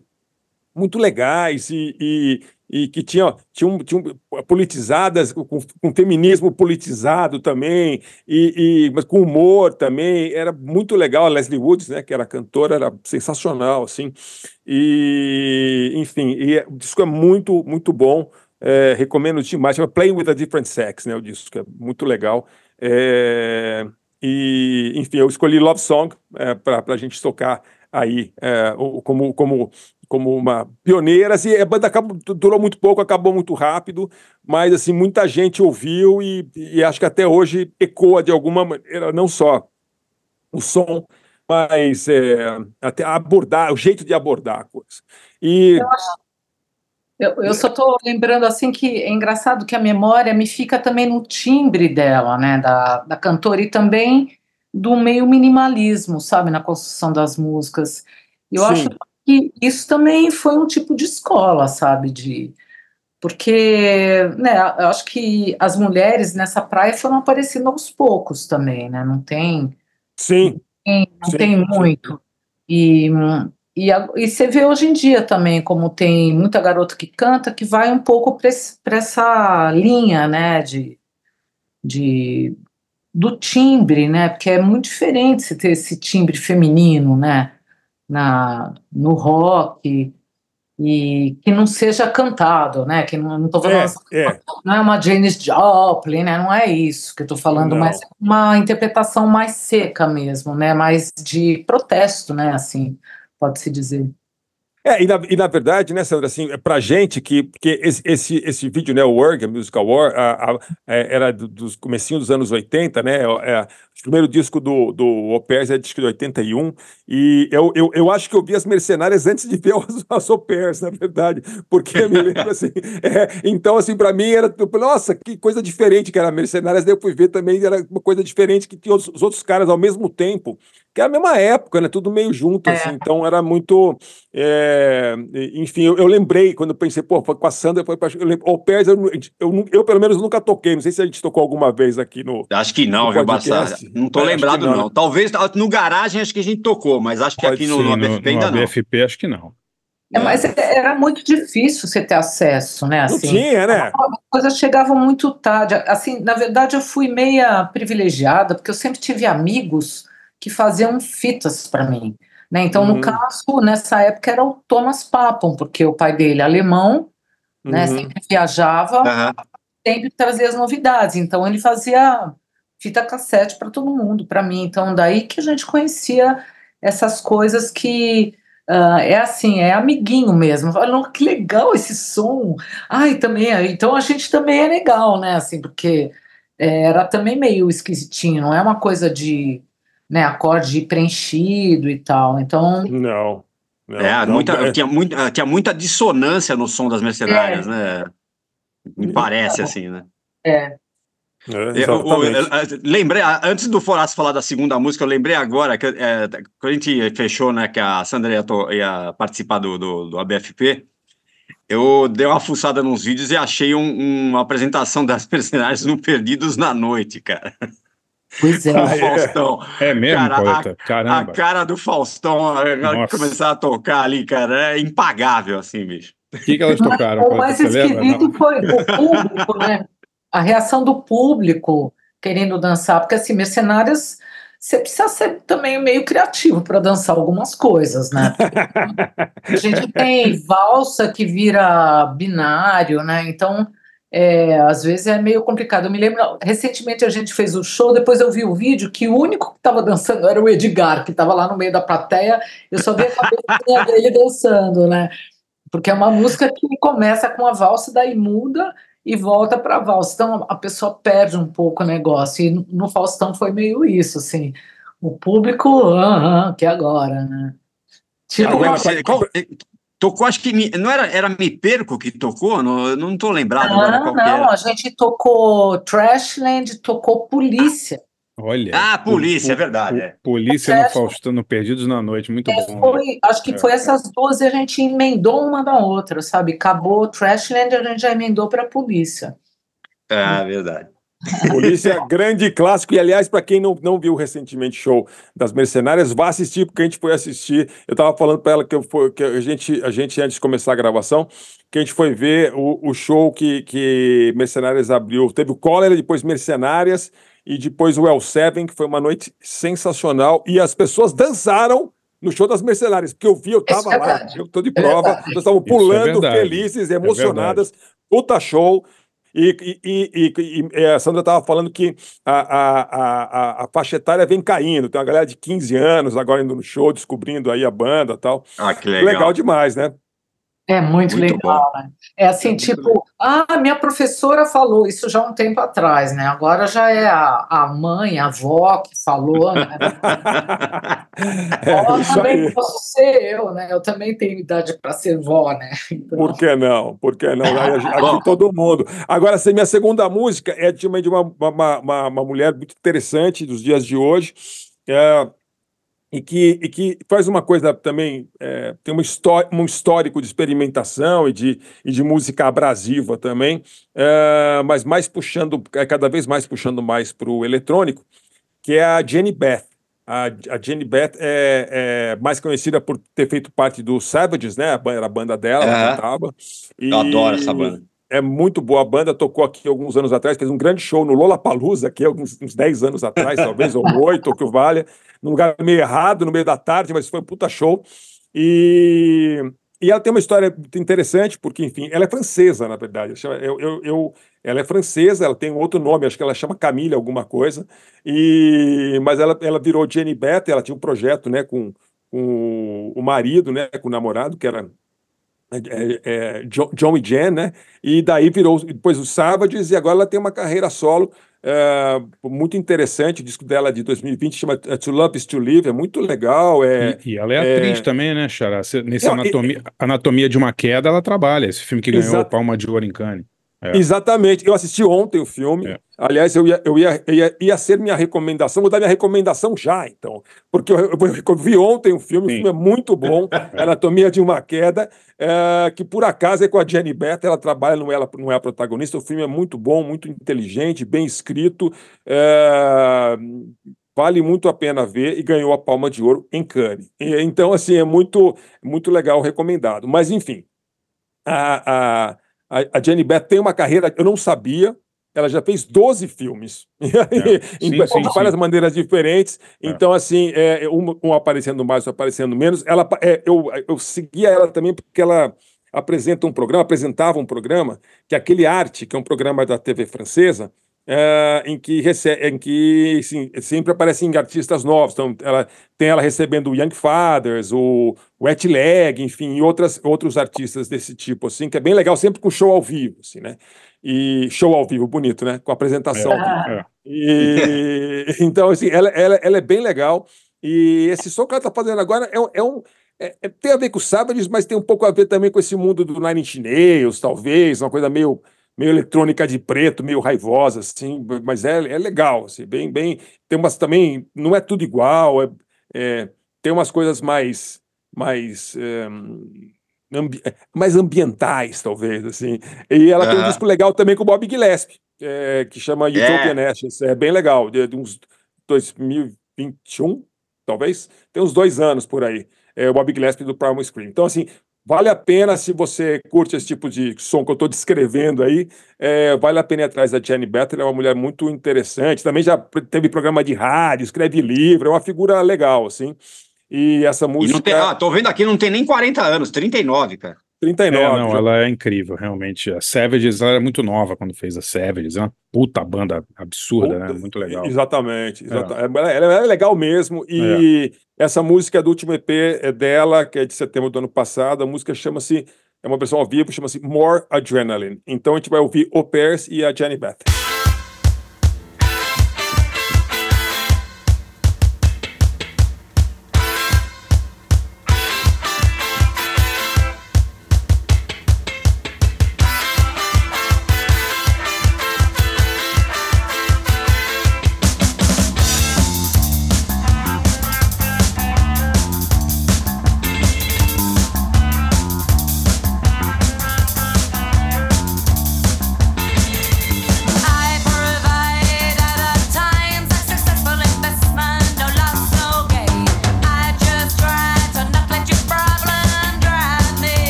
muito legais e, e, e que tinham, tinham, politizadas, com, com feminismo politizado também, e, e- mas com humor também, era muito legal. A Leslie Woods, né, que era cantora, era sensacional, assim, e enfim, e é- o disco é muito, muito bom, é, recomendo demais, chama Playing with a Different Sex, né, o disco é muito legal, É, e enfim, eu escolhi Love Song para a gente tocar aí é, como, como, como uma pioneira. Assim, a banda acabou, durou muito pouco, acabou muito rápido, mas assim muita gente ouviu e, e acho que até hoje ecoa de alguma maneira, não só o som, mas é, até abordar, o jeito de abordar a coisa. E eu, eu só estou lembrando assim que é engraçado que a memória me fica também no timbre dela, né, da, da cantora, e também do meio minimalismo, sabe, na construção das músicas. Eu Sim. acho que isso também foi um tipo de escola, sabe, de porque, né, eu acho que as mulheres nessa praia foram aparecendo aos poucos também, né, não tem sim, tem- não Sim, tem sim. muito. E, e, e você vê hoje em dia também, como tem muita garota que canta, que vai um pouco para essa linha, né, de, de, do timbre, né, porque é muito diferente você ter esse timbre feminino, né, na, no rock, e que não seja cantado, né, que não, não tô falando é, é. não é uma Janis Joplin, né? Não é isso que eu tô falando, Não. mas é uma interpretação mais seca mesmo, né? Mais de protesto, né? Assim, pode-se dizer. É, e na, e na verdade, né, Sandra, assim, é pra gente que, porque esse, esse, esse vídeo, né, o Work, a Musical War, a- a- é, era do- dos comecinhos dos anos 80, né, é, o primeiro disco do, do Pairs é disco de 81, e eu, eu, eu acho que eu vi as Mercenárias antes de ver as, as Pairs, na verdade, porque me lembro, assim, é, então, assim, pra mim era, tipo, nossa, que coisa diferente que era Mercenárias, daí eu fui ver também, era uma coisa diferente que tinha os, os outros caras ao mesmo tempo, que era a mesma época, né, tudo meio junto, É. assim, então era muito... É, enfim, eu, eu lembrei quando eu pensei, pô, foi com a Sandra, foi pra, eu lembro, Pairs, eu, eu, eu pelo menos nunca toquei, não sei se a gente tocou alguma vez aqui no. Acho que não, No viu? Bassara? Não tô É, lembrado, não, não. né? Talvez ah, no garagem acho que a gente tocou, mas acho que Pode aqui no, Sim, no no, ABFP no ainda não. ABFP acho que não. É, mas era muito difícil você ter acesso, né? Não Assim, tinha, né? as coisas chegavam muito tarde. Assim, na verdade, eu fui meia privilegiada, porque eu sempre tive amigos que faziam fitas para mim. Né? Então, Uhum. no caso, nessa época era o Thomas Papon, porque o pai dele é alemão, né? Uhum. Sempre viajava. Aham. sempre trazia as novidades. Então ele fazia fita cassete para todo mundo, para mim. Então, daí que a gente conhecia essas coisas que uh, é assim, é amiguinho mesmo. Fala, que legal esse som. Ai, também, é, então a gente também é legal, né? Assim, porque é, era também meio esquisitinho, não é uma coisa de né, acorde preenchido e tal. Então. Não. não é, não, muita, é. Tinha, muita, tinha muita dissonância no som das mercenárias, É. né? Me parece assim, né? É. É, Eu- eu- eu- lembrei, a- antes do Foraço falar da segunda música, eu lembrei agora que é, quando a gente fechou, né, que a Sandra ia, to- ia participar do, do, do ABFP, eu dei uma fuçada nos vídeos e achei um- uma apresentação das personagens no Perdidos na Noite, cara. Pois é. Ah, é? Faustão. É mesmo, Cara, poeta? A Caramba. cara do Faustão, a hora que Nossa. começar a tocar ali, cara, é impagável, assim, bicho. O que, que elas tocaram? O poeta? mais esquisito Não. foi o público, né? A reação do público querendo dançar, porque assim, mercenárias, você precisa ser também meio criativo para dançar algumas coisas, né? A gente tem valsa que vira binário, né? Então, é, às vezes é meio complicado. Eu me lembro, recentemente a gente fez o show, depois eu vi o vídeo que o único que estava dançando era o Edgar, que estava lá no meio da plateia, eu só vi a cabeça dele dançando, né? Porque é uma música que começa com a valsa, daí muda e volta para a valsa. Então a pessoa perde um pouco o negócio. E no Faustão foi meio isso, assim. O público, ah, ah, que agora, né? Tipo, Agora, você- qual- tocou, acho que me- não era, era Me Perco que tocou? Não, eu não tô lembrado agora não, qual que não, era. a gente tocou Trashland, tocou Polícia. Olha. Ah, Polícia, é po- verdade. po- é. Polícia no Faustão, no Perdidos na Noite, muito bom. Foi, acho que É. foi essas duas e a gente emendou uma da outra, sabe? Acabou Trashland, a gente já emendou para Polícia. É, verdade. Polícia, grande clássico. E, aliás, para quem não, não viu recentemente o show das Mercenárias, vá assistir, porque a gente foi assistir. Eu estava falando para ela que, eu que a, gente, a gente, antes de começar a gravação, que a gente foi ver o, o show que, que Mercenárias abriu. Teve o Cólera, depois Mercenárias e depois o El Seven, que foi uma noite sensacional. E as pessoas dançaram no show das Mercenárias, porque eu vi, eu estava é lá, eu estou de É prova, é pulando, verdade. felizes, É emocionadas. Puta show. E, e- e- e- e a Sandra estava falando que a, a, a, a- faixa etária vem caindo. Tem uma galera de 15 anos agora indo no show, descobrindo aí a banda e tal. Ah, que Legal, legal. demais, né? É muito, Muito legal, né? É assim, muito tipo, ah, minha professora falou isso já há um tempo atrás, né? Agora já é a, a mãe, a avó que falou, né? É, também aí. posso ser eu, né? Eu também tenho idade para ser vó, né? Então, Por que não? Por que não? Aqui todo mundo. Agora, assim, minha segunda música é de uma, de uma, uma, uma, uma mulher muito interessante dos dias de hoje. é, e que, e que faz uma coisa também, é, tem uma histó um histórico de experimentação e de, e de música abrasiva também, é, mas mais puxando, é, cada vez mais puxando mais para o eletrônico, que é a Jenny Beth. A, a Jenny Beth é, é mais conhecida por ter feito parte do Savages, né? Era a banda dela, ela cantava. Eu adoro essa banda. É muito boa a banda, tocou aqui alguns anos atrás, fez um grande show no Lollapalooza, aqui alguns uns 10 anos atrás, talvez, ou 8, ou que o valha, num lugar meio errado, no meio da tarde, mas foi um puta show. E, e ela tem uma história interessante, porque, enfim, ela é francesa, na verdade. Eu, eu, eu- ela é francesa, ela tem um outro nome, acho que ela chama Camille alguma coisa, e, mas ela, ela virou Jenny Beth, ela tinha um projeto né, com, com o marido, né, com o namorado, que era é, é, John, John e Jen, né? E daí virou depois os Savages, e agora ela tem uma carreira solo é, muito interessante. O disco dela é de 2020 chama To Love is to Live, é muito legal. É, E, e ela é é- atriz também, né, Xará? Nesse Não, e- anatomia, anatomia de uma Queda, ela trabalha. Esse filme que ganhou a Palma de Ouro em Cannes. É. Exatamente. Eu assisti ontem o filme. É. Aliás, eu ia, eu ia, ia, ia ser minha recomendação. Vou dar minha recomendação já, então. Porque eu, eu- eu vi ontem o filme, o Sim. filme é muito bom. Anatomia de uma Queda, é, que por acaso é com a Jenny Beth, ela trabalha, não é, ela não é a protagonista. O filme é muito bom, muito inteligente, bem escrito. é, Vale muito a pena ver e ganhou a Palma de Ouro em Cannes. E, Então, assim, é muito, muito legal, recomendado. Mas, enfim, a, a, a a Jenny Beth tem uma carreira, eu não sabia, ela já fez 12 filmes, em Sim, sim, de várias sim. maneiras diferentes. É. Então, assim, é, um, um aparecendo mais, outro aparecendo menos. Ela, é, eu, eu seguia ela também porque ela apresenta um programa, apresentava um programa, que é aquele Arte, que é um programa da TV francesa, é, em que, rece em que sim, sempre aparecem artistas novos. Então, ela tem ela recebendo o Young Fathers, o Wet Leg, enfim, e outras, outros artistas desse tipo, assim, que é bem legal, sempre com show ao vivo, assim, né? E show ao vivo, bonito, né? Com apresentação. É, é. E, então, assim, ela, ela, ela é bem legal. E esse som que ela está fazendo agora é, um- é um. é- é- tem a ver com o Savages, mas tem um pouco a ver também com esse mundo do Nine Inch Nails, talvez, uma coisa meio, meio eletrônica de preto, meio raivosa, assim, mas é, é legal, assim, bem, bem. Tem umas também, não é tudo igual, é, é, tem umas coisas mais, mais, é, ambi- é, mais ambientais, talvez, assim. E ela tem um disco legal também com o Bob Gillespie, é, que chama Utopian Ashes, é bem legal, de, de uns 2021, talvez, tem uns dois anos por aí, é o Bob Gillespie do Primal Scream. Então, assim, vale a pena se você curte esse tipo de som que eu estou descrevendo aí, é, vale a pena ir atrás da Jenny Better, é uma mulher muito interessante, também já teve programa de rádio, escreve livro, é uma figura legal, assim, e essa E música... não tem, ah, tô vendo aqui, não tem nem 40 anos, 39, cara. 39. É, não, já- ela é incrível, realmente. A Savages, ela era muito nova quando fez a Savages, é uma puta banda absurda, né? Puta, Muito legal. Exatamente. exata- Ela, ela é legal mesmo. E essa música do último EP é dela, que é de setembro do ano passado. A música chama-se, é uma versão ao vivo, chama-se More Adrenaline. Então a gente vai ouvir O Pairs e a Jenny Beth.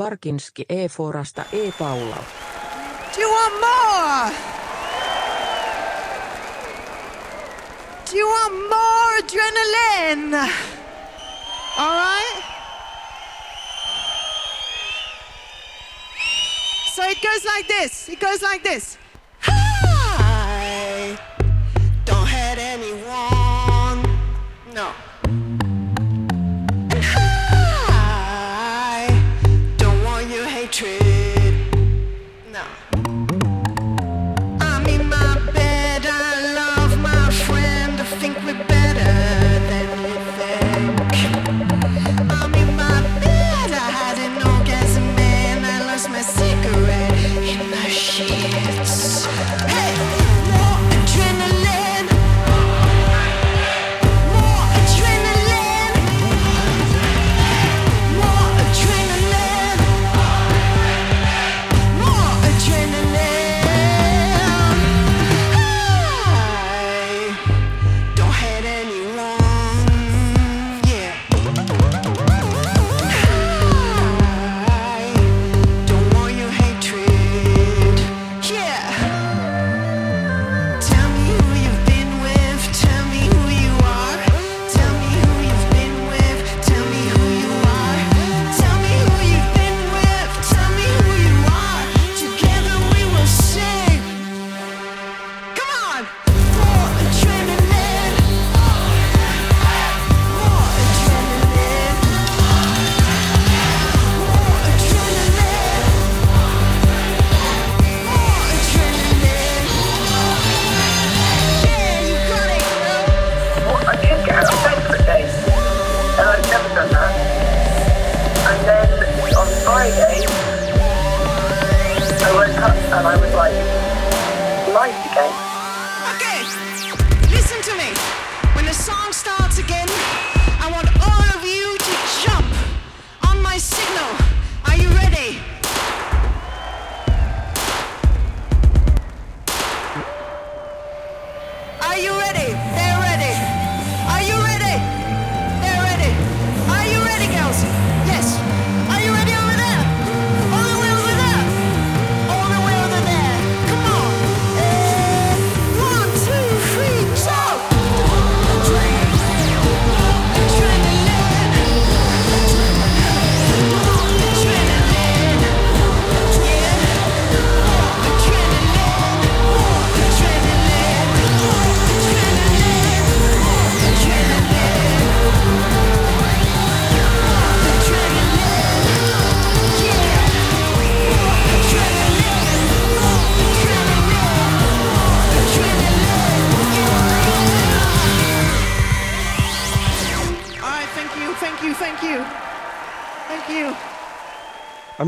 Barkinski E. Forasta E. Paula. Do you want more? Do you want more adrenaline? All right. So it goes like this. It goes like this. Hi. Don't hurt anyone. No.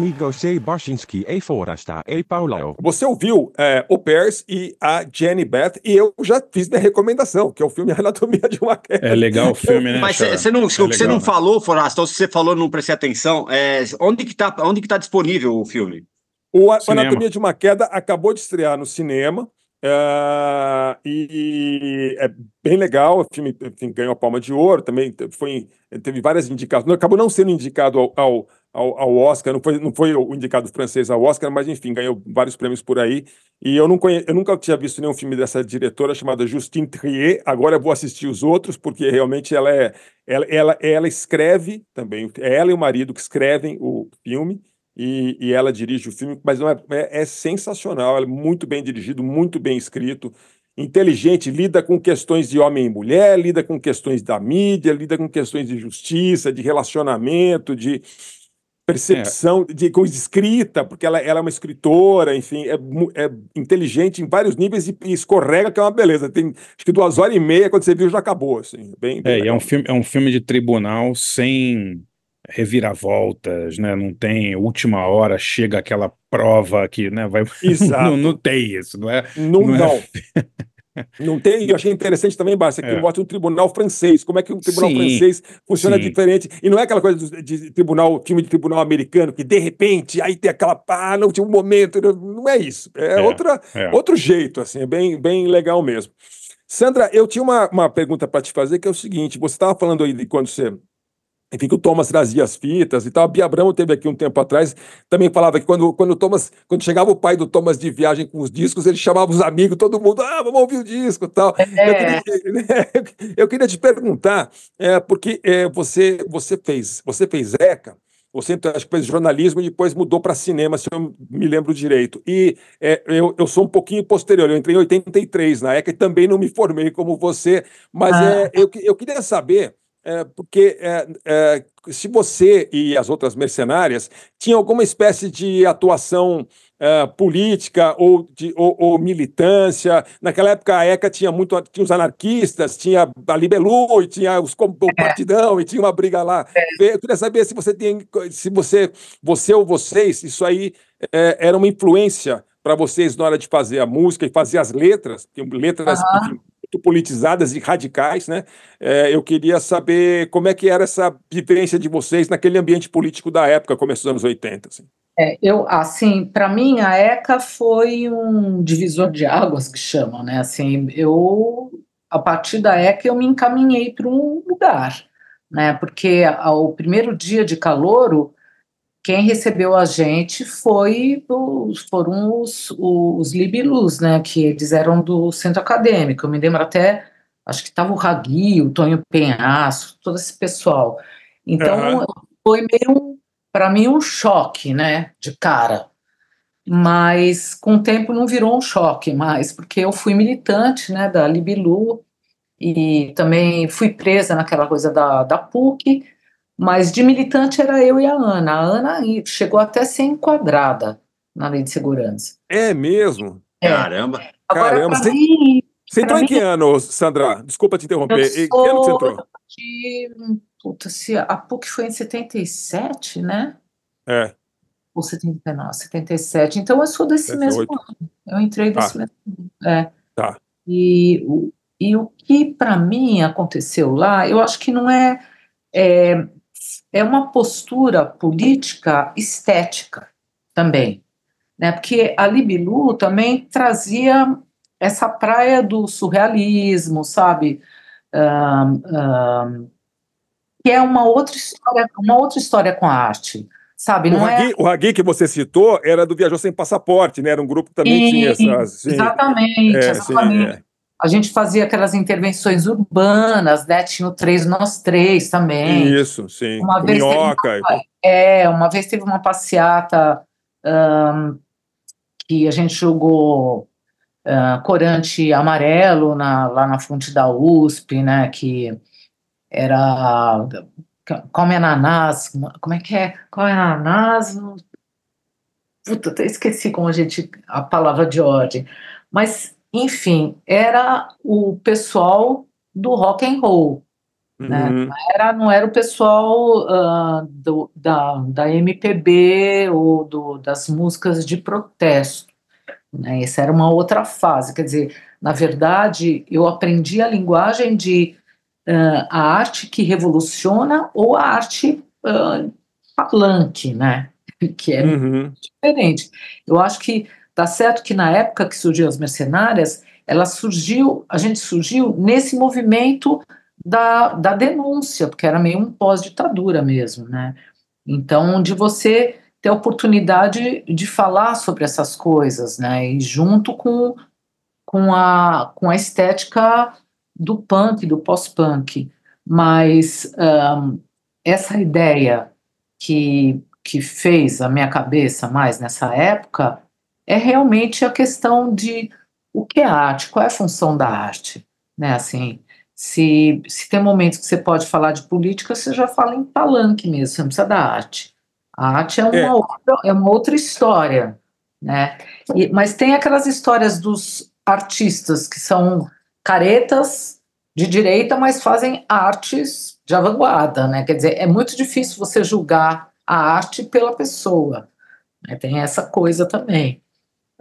Amigo C. Barsinski e Forasta e Paulão. Você ouviu é, O Pairs e a Jenny Beth, e eu já fiz minha recomendação, que é o filme Anatomia de uma Queda. É legal o filme, né? Mas você não, o É que você não né? falou, Forasta, ou se você falou e não prestei atenção, é, onde, que tá, onde que tá disponível o filme? O A- Cinema. Anatomia de uma Queda acabou de estrear no cinema. é, e é bem legal, o filme enfim, ganhou a Palma de Ouro, também foi, teve várias indicações, não, acabou não sendo indicado ao, ao, ao- ao Oscar, não foi, não foi o indicado francês ao Oscar, mas enfim, ganhou vários prêmios por aí, e eu, não conhe, eu nunca tinha visto nenhum filme dessa diretora chamada Justine Trier, agora eu vou assistir os outros, porque realmente ela é, ela, ela, ela escreve também, é ela e o marido que escrevem o filme, e, e ela dirige o filme, mas não é, é, é sensacional, é muito bem dirigido, muito bem escrito, inteligente, lida com questões de homem e mulher, lida com questões da mídia, lida com questões de justiça, de relacionamento, de percepção, de, com escrita, porque ela, ela é uma escritora, enfim, é, é inteligente em vários níveis e, e escorrega, que é uma beleza. Tem acho que duas horas e meia, quando você viu, já acabou. Assim, bem, bem É, e é um filme, é um filme de tribunal sem reviravoltas, né? Não tem última hora, chega aquela prova que, né, vai. Exato. não, não tem isso, não é? Não, não é- não. Tem, e eu achei interessante também, Bárcia, que É. mostra um tribunal francês, como é que um tribunal Sim, francês funciona sim. diferente. E não é aquela coisa do- de tribunal, filme de tribunal americano, que de repente aí tem aquela pá, não tinha um momento. não- Não é isso. É, É, outra, é. outro jeito, assim, é bem, bem legal mesmo. Sandra, eu tinha uma, uma pergunta para te fazer, que é o seguinte: você estava falando aí de quando você. Enfim, que o Thomas trazia as fitas e tal. A Bia Abramo teve aqui um tempo atrás, também falava que quando, quando o Thomas, quando chegava o pai do Thomas de viagem com os discos, ele chamava os amigos, todo mundo, ah, vamos ouvir o disco e tal. Eu, queria, eu queria te perguntar, é, porque é, você, você fez, você fez ECA, você acho que fez jornalismo e depois mudou para cinema, se eu me lembro direito. E é, eu, eu sou um pouquinho posterior, eu entrei em 83 na ECA e também não me formei como você, mas Ah. é, eu, eu queria saber, é, porque é, é, se você e as outras mercenárias tinham alguma espécie de atuação é, política ou, de, ou, ou militância. Naquela época a ECA tinha muito, tinha os anarquistas, tinha a Libelu, e tinha os, o partidão, e tinha uma briga lá. Eu queria saber se você tem, se você, você ou vocês, isso aí é, era uma influência para vocês na hora de fazer a música e fazer as letras, letras Aham. enfim, muito politizadas e radicais, né? É, eu queria saber como é que era essa vivência de vocês naquele ambiente político da época, começo dos anos 80. Assim. É, eu, assim, para mim a ECA foi um divisor de águas que chamam, né? Assim, eu a partir da ECA eu me encaminhei para um lugar, né? Porque ao primeiro dia de calouro, quem recebeu a gente foi os, foram os, os Libilus, né? Que eles eram do centro acadêmico. Eu me lembro até, acho que estava o Ragui, o Tonho Penhaço, todo esse pessoal. Então Aham. foi meio para mim um choque, né, de cara. Mas com o tempo não virou um choque mais, porque eu fui militante, né, da Libilu e também fui presa naquela coisa da, da PUC, mas de militante era eu e a Ana. A Ana chegou até a ser enquadrada na lei de segurança. É mesmo? É. Caramba. Agora, Caramba, você- mim, Você entrou pra em que ano, Sandra? Desculpa te interromper. eu Em que ano você entrou? de, puta, se a PUC foi em 77, né? É. Ou 79, 77. Então eu sou desse 78. mesmo ano. Eu entrei desse Tá. mesmo ano. É. Tá. E, o- e o que para mim aconteceu lá, eu acho que não é, é. É uma postura política estética também. Né? Porque a Libilu também trazia essa praia do surrealismo, sabe? Ahn, ahn, que é uma outra história, uma outra história com a arte, sabe? O Não é Ragui, o Ragui que você citou era do Viajou Sem Passaporte, né? Era um grupo que também tinha Sim, essas. sim. Exatamente, É, sim, exatamente. é. A gente fazia aquelas intervenções urbanas, né? Tinha o Três Nós Três também. Isso, sim. Uma Com vez teve uma, minhoca. é, uma vez teve uma passeata ahn, que a gente jogou ah, corante amarelo na- lá na fonte da USP, né? Que era come ananás, como é que é? Come ananás. Puta, até esqueci como a gente a palavra de ordem. Mas, enfim, era o pessoal do rock and roll, né? Uhum. Não era, não era o pessoal ah, do- da, da MPB ou do, das músicas de protesto, né? Essa era uma outra fase. Quer dizer, na verdade, eu aprendi a linguagem de ah, a arte que revoluciona ou a arte ah, palanque, né? Que é Uhum. diferente. Eu acho que tá certo que na época que surgiu as mercenárias, ela surgiu, a gente surgiu nesse movimento da, da denúncia, porque era meio um pós-ditadura mesmo, né? Então, de você ter a oportunidade de falar sobre essas coisas, né? E junto com, com, a, com a estética do punk, do pós-punk. Mas ahn, essa ideia que, que fez a minha cabeça mais nessa época é realmente a questão de o que é arte, qual é a função da arte, né? Assim, se, se tem momentos que você pode falar de política, você já fala em palanque mesmo, você não precisa da arte. A arte é uma, É. Outra, é uma outra história, né? E- mas tem aquelas histórias dos artistas que são caretas de direita, mas fazem artes de vanguarda, né? Quer dizer, é muito difícil você julgar a arte pela pessoa. né? Tem essa coisa também.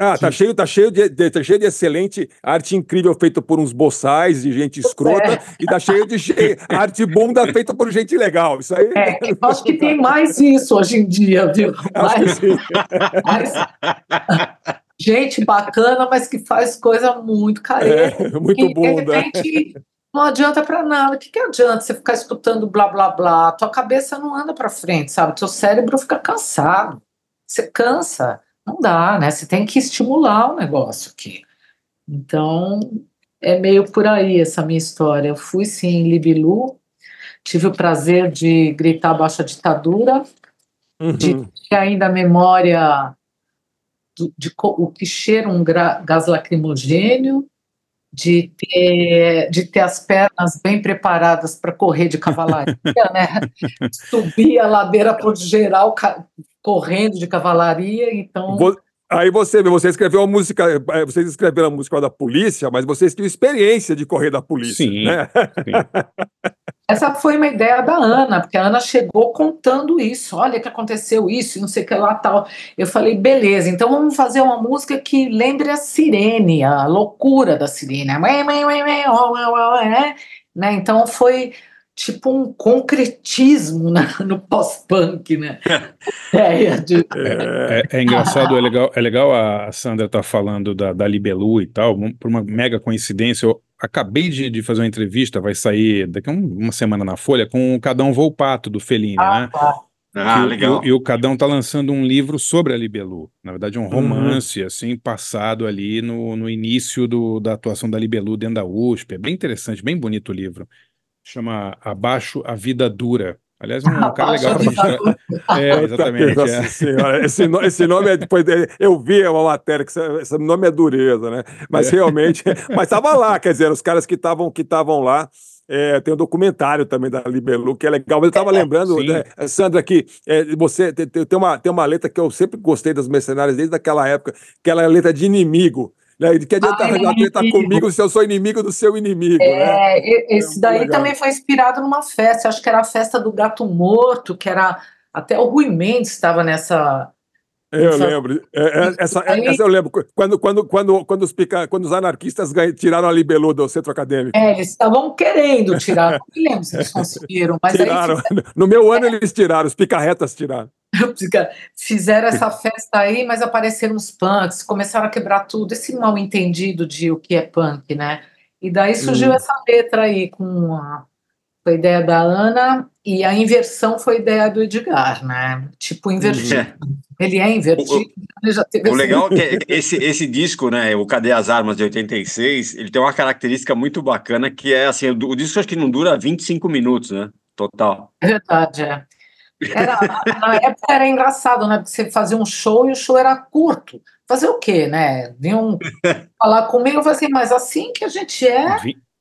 Ah, tá cheio, tá cheio de, de- tá cheio de excelente arte incrível feita por uns boçais de gente escrota e tá cheio de che- arte bunda feita por gente legal. Isso aí. É, eu acho que tem mais isso hoje em dia, viu? Que Mais, mais gente bacana, mas que faz coisa muito careta. É, muito que, de bunda. repente, não adianta pra nada. O que, que adianta você ficar escutando blá blá blá? Tua cabeça não anda pra frente, sabe? Teu cérebro fica cansado. Você cansa. Não dá, né? Você tem que estimular o negócio aqui. Então, é meio por aí essa minha história. Eu fui sim em Libilu, tive o prazer de gritar baixa ditadura, de Uhum. ter ainda a memória do- de o que cheira um gás lacrimogênio, de ter, de ter as pernas bem preparadas para correr de cavalaria, né? Subir a ladeira por geral correndo de cavalaria, então Aí você, você escreveu a música, eh, vocês escreveram a música da polícia, mas vocês tinham experiência de correr da polícia, Sim, né? Essa foi uma ideia da Ana, porque a Ana chegou contando isso. Olha que aconteceu isso, e não sei o que lá tal. Eu falei, beleza, então vamos fazer uma música que lembre a sirene, a loucura da sirene. Né? Então foi tipo um concretismo na- no pós-punk, né? Ideia de- É, é engraçado, é legal, é legal a Sandra estar falando da, da Libelu e tal, por uma mega coincidência. Eu acabei de, de fazer uma entrevista, vai sair daqui a um- uma semana na Folha, com o Cadão Volpato, do Fellini, né? tá. Ah, E o- legal. E, o- e o Cadão tá lançando um livro sobre a Libelu. Na verdade, é um romance, assim, passado ali no, no início do- da atuação da Libelu dentro da USP. É bem interessante, bem bonito o livro. Chama Abaixo a Vida Dura. Aliás, é um cara Abaixo legal a pra gente. É, exatamente. Nossa é. Senhora, esse, no- esse nome é depois de- eu vi uma matéria que esse, nome é dureza, né? Mas É. realmente, mas estava lá, quer dizer, os caras que estavam que estavam lá. é, tem um documentário também da Libelu que é legal. Mas eu estava lembrando, Sim. né, Sandra, que é, você tem, tem- tem uma, tem uma letra que eu sempre gostei das mercenárias desde aquela época, que ela é a letra de inimigo. Né? De que adianta Ah, ela treta inimigo. comigo se eu sou inimigo do seu inimigo, né? É, e- esse muito daí legal. também foi inspirado numa festa, acho que era a festa do gato morto, que era até o Rui Mendes estava nessa. Eu lembro. É, é, essa, é, Aí- essa eu lembro. Quando, quando, quando, quando, os, pica, quando os anarquistas ganha- tiraram a Libelu do centro acadêmico. É, eles estavam querendo tirar, não me lembro se eles conseguiram, mas tiraram. aí No meu ano eles tiraram, os picarretas tiraram. fizeram, essa festa aí, mas apareceram os punks, começaram a quebrar tudo, esse mal entendido de o que é punk, né? E daí surgiu Hum. essa letra aí com a, foi ideia da Ana e a inversão foi ideia do Edgar, né? Tipo, invertido. É. Ele é invertido, ele já teve O legal é que esse, esse disco, né, o Cadê as Armas de 86, ele tem uma característica muito bacana que é assim, o, o disco acho que não dura 25 minutos, né? Total. É verdade, é. Era, na época era engraçado, né? Porque você fazia um show e o show era curto. Fazer o quê, né? Vinham falar comigo, eu falei assim, mas assim que a gente é,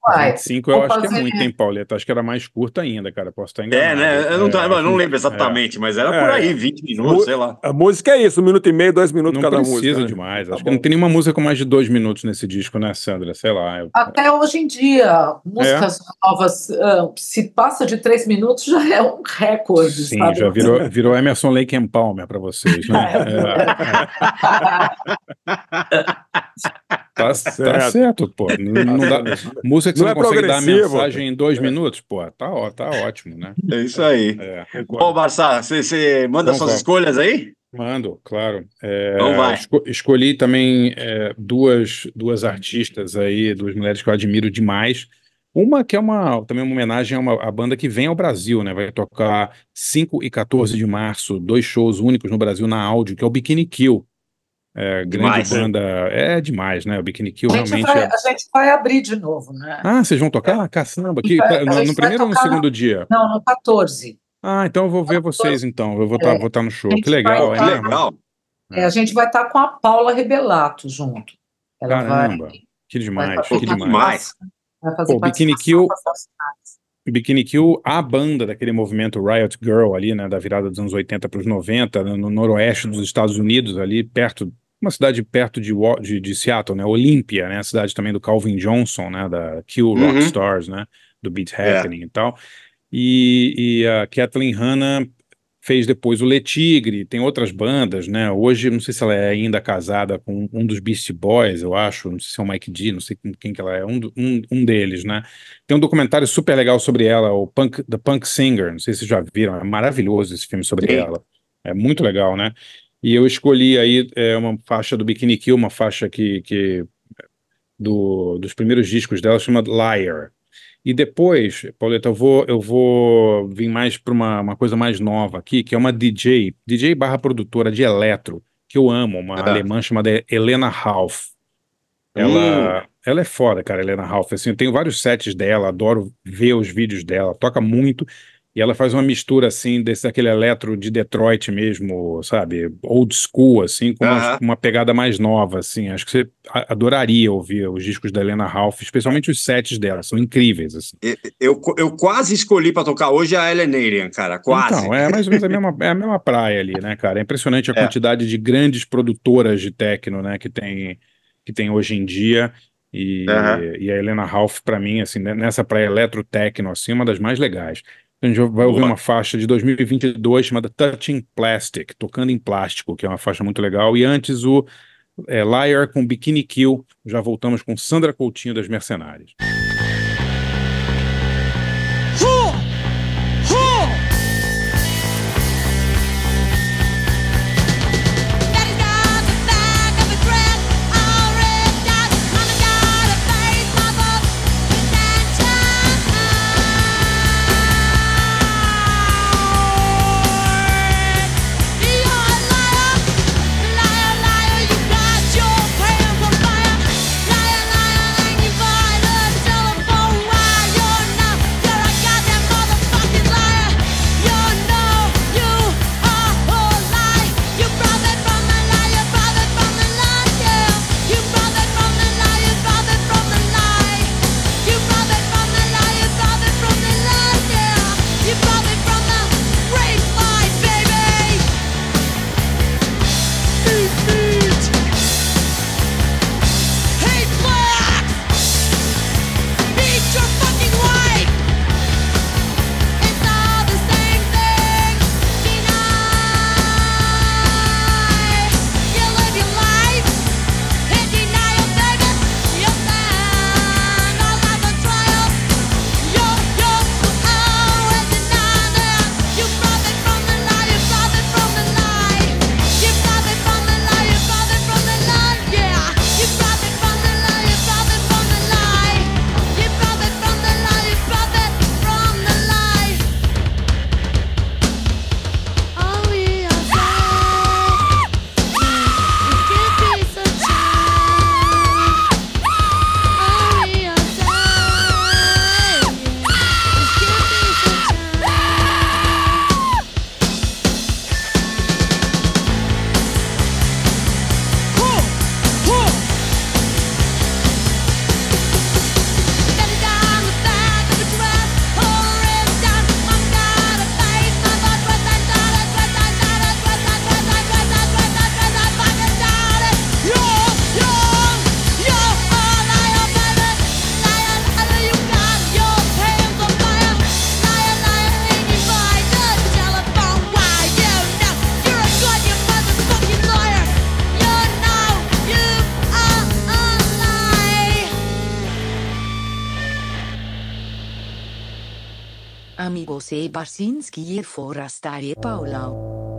Uai, 25 eu acho que é muito, hein, Pauleta? Acho que era mais curta ainda, cara. Posso estar enganado. É, né? Eu não, tá- É, eu não lembro é. exatamente, mas era por É. aí, 20 minutos, Mu- sei lá. A música é isso, um minuto e meio, dois minutos Não cada precisa música. né? demais. Tá Acho que não tem nenhuma música com mais de dois minutos nesse disco, né, Sandra? Sei lá. eu- Até hoje em dia, músicas novas, ah, se passa de três minutos, já é um recorde, Sim, sabe? já virou, virou Emerson Lake and Palmer para vocês, né? É, tá, tá Certo. certo, pô. Não, não dá, música que você Não não, é consegue dar a mensagem em dois minutos, pô, tá, ó- tá ótimo, né? É isso aí. É. Bom, Barça, você- você manda Então suas vai. escolhas aí? Mando, claro. É, Então vai. esco- escolhi também é, duas, duas artistas aí, duas mulheres que eu admiro demais. Uma que é uma, também uma homenagem a uma a banda que vem ao Brasil, né? Vai tocar 5 e 14 de março, dois shows únicos no Brasil na áudio, que é o Bikini Kill. É, grande Demais, né? banda. É demais, né? O Bikini Kill A realmente vai, é. a gente vai abrir de novo, né? Ah, vocês vão tocar? Caçamba, que, Vai- no, no primeiro ou no tocar no- segundo dia? Não, no 14. Ah, então eu vou ver vocês então. Eu vou estar É. vou tá no show. A gente Que legal, vai hein? estar- Legal. É, a gente vai estar com a Paula Rebelato junto. Ela Caramba, vai, que demais, que demais. vai fazer Pô, Bikini Kill-. Bikini Kill, a banda daquele movimento Riot Girl ali, né, da virada dos anos 80 para os 90, no, no noroeste dos Estados Unidos, ali perto, uma cidade perto de, de, de Seattle, né, Olímpia, né, a cidade também do Calvin Johnson, né, da Kill Uhum. Rock Stars, né, do Beat É. Happening e tal. E, e a Kathleen Hanna fez depois o Le Tigre, tem outras bandas, né? Hoje, não sei se ela é ainda casada com um dos Beastie Boys, eu acho, não sei se é o Mike D, não sei quem, que ela é, um, um, um deles, né? Tem um documentário super legal sobre ela, o Punk, The Punk Singer, não sei se vocês já viram, é maravilhoso esse filme sobre Sim. ela. É muito legal, né? E eu escolhi aí é, uma faixa do Bikini Kill, uma faixa que, que do, dos primeiros discos dela, chama Liar. E depois, Pauleta, eu vou, eu vou vir mais para uma, uma coisa mais nova aqui, que é uma DJ, DJ barra produtora de eletro, que eu amo, uma Ah. alemã chamada Helena Half. Ela, ela é foda, cara, Helena Half. Assim, eu tenho vários sets dela, adoro ver os vídeos dela, toca muito. E ela faz uma mistura, assim, desse daquele eletro de Detroit mesmo, sabe? Old school, assim, com uma, Aham. com uma pegada mais nova, assim. Acho que você adoraria ouvir os discos da Helena Half, especialmente os sets dela, são incríveis, assim. Eu, eu quase escolhi pra tocar hoje a Ellen Arian, cara, quase. Então, é mais ou menos a mesma, é a mesma praia ali, né, cara? É impressionante a É. quantidade de grandes produtoras de techno, né, que tem, que tem hoje em dia. E, Aham. e a Helena Ralph, para mim, assim, né, nessa praia eletro-techno, assim, uma das mais legais. A gente vai ouvir uma faixa de 2022 chamada Touching Plastic, Tocando em Plástico, que é uma faixa muito legal. E antes o é, Liar com Bikini Kill. Já voltamos com Sandra Coutinho das Mercenárias. Amigos e Barsinski e Forasta e Paulau.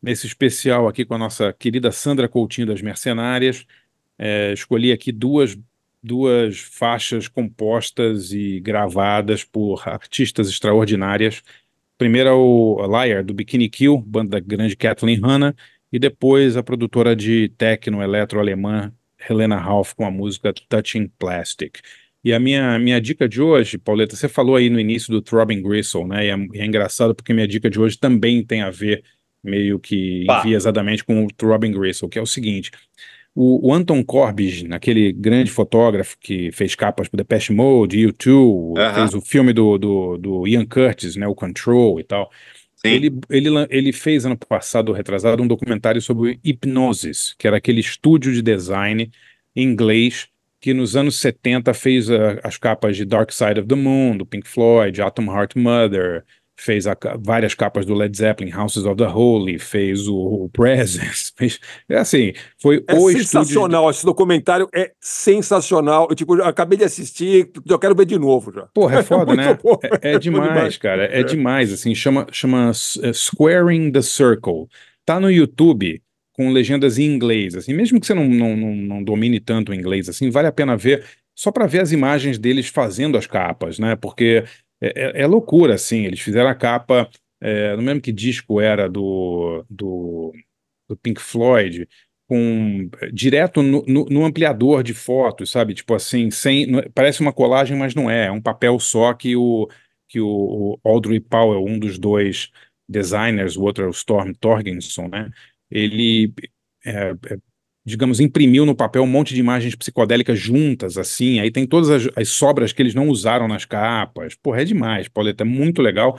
Nesse especial aqui com a nossa querida Sandra Coutinho das Mercenárias, é, escolhi aqui duas, duas faixas compostas e gravadas por artistas extraordinárias. Primeiro é o Liar, do Bikini Kill, banda da grande Kathleen Hanna, e depois a produtora de techno eletro alemã Helena Ralph com a música Touching Plastic. E a minha, minha dica de hoje, Pauleta, você falou aí no início do Throbbing Gristle, né? E é, e é engraçado porque minha dica de hoje também tem a ver meio que Pá. enviesadamente com o Throbbing Gristle, que é o seguinte. O, o Anton Corbijn, aquele grande fotógrafo que fez capas para Depeche Mode, U2, Aham. fez o filme do, do, do Ian Curtis, né, o Control e tal. Ele, ele, ele fez ano passado, retrasado, um documentário sobre Hipnosis, que era aquele estúdio de design em inglês que nos anos 70 fez a- as capas de Dark Side of the Moon, do Pink Floyd, Atom Heart Mother, fez a várias capas do Led Zeppelin, Houses of the Holy, fez o, o Presence, fez, é assim, foi É o estúdio de- sensacional, esse documentário é sensacional. Eu, tipo, eu acabei de assistir, eu quero ver de novo já. Porra, é foda, muito né? bom. É, é demais, cara. É, demais, assim. Chama, chama é, Squaring the Circle. Tá no YouTube com legendas em inglês, assim. Mesmo que você não, não, não, não domine tanto o inglês, assim, vale a pena ver só para ver as imagens deles fazendo as capas, né? Porque é, é- é loucura, assim. Eles fizeram a capa, é, não lembro que disco era do, do, do Pink Floyd, com direto no, no- no ampliador de fotos, sabe? Tipo assim, sem, não parece uma colagem, mas não é. É um papel só que o que o, o Audrey Powell, um dos dois designers, o outro é o Storm Torgenson, né? Ele, é, é, digamos, imprimiu no papel um monte de imagens psicodélicas juntas, assim. Aí tem todas as, as sobras que eles não usaram nas capas. Porra, é demais, Pauleta, é muito legal.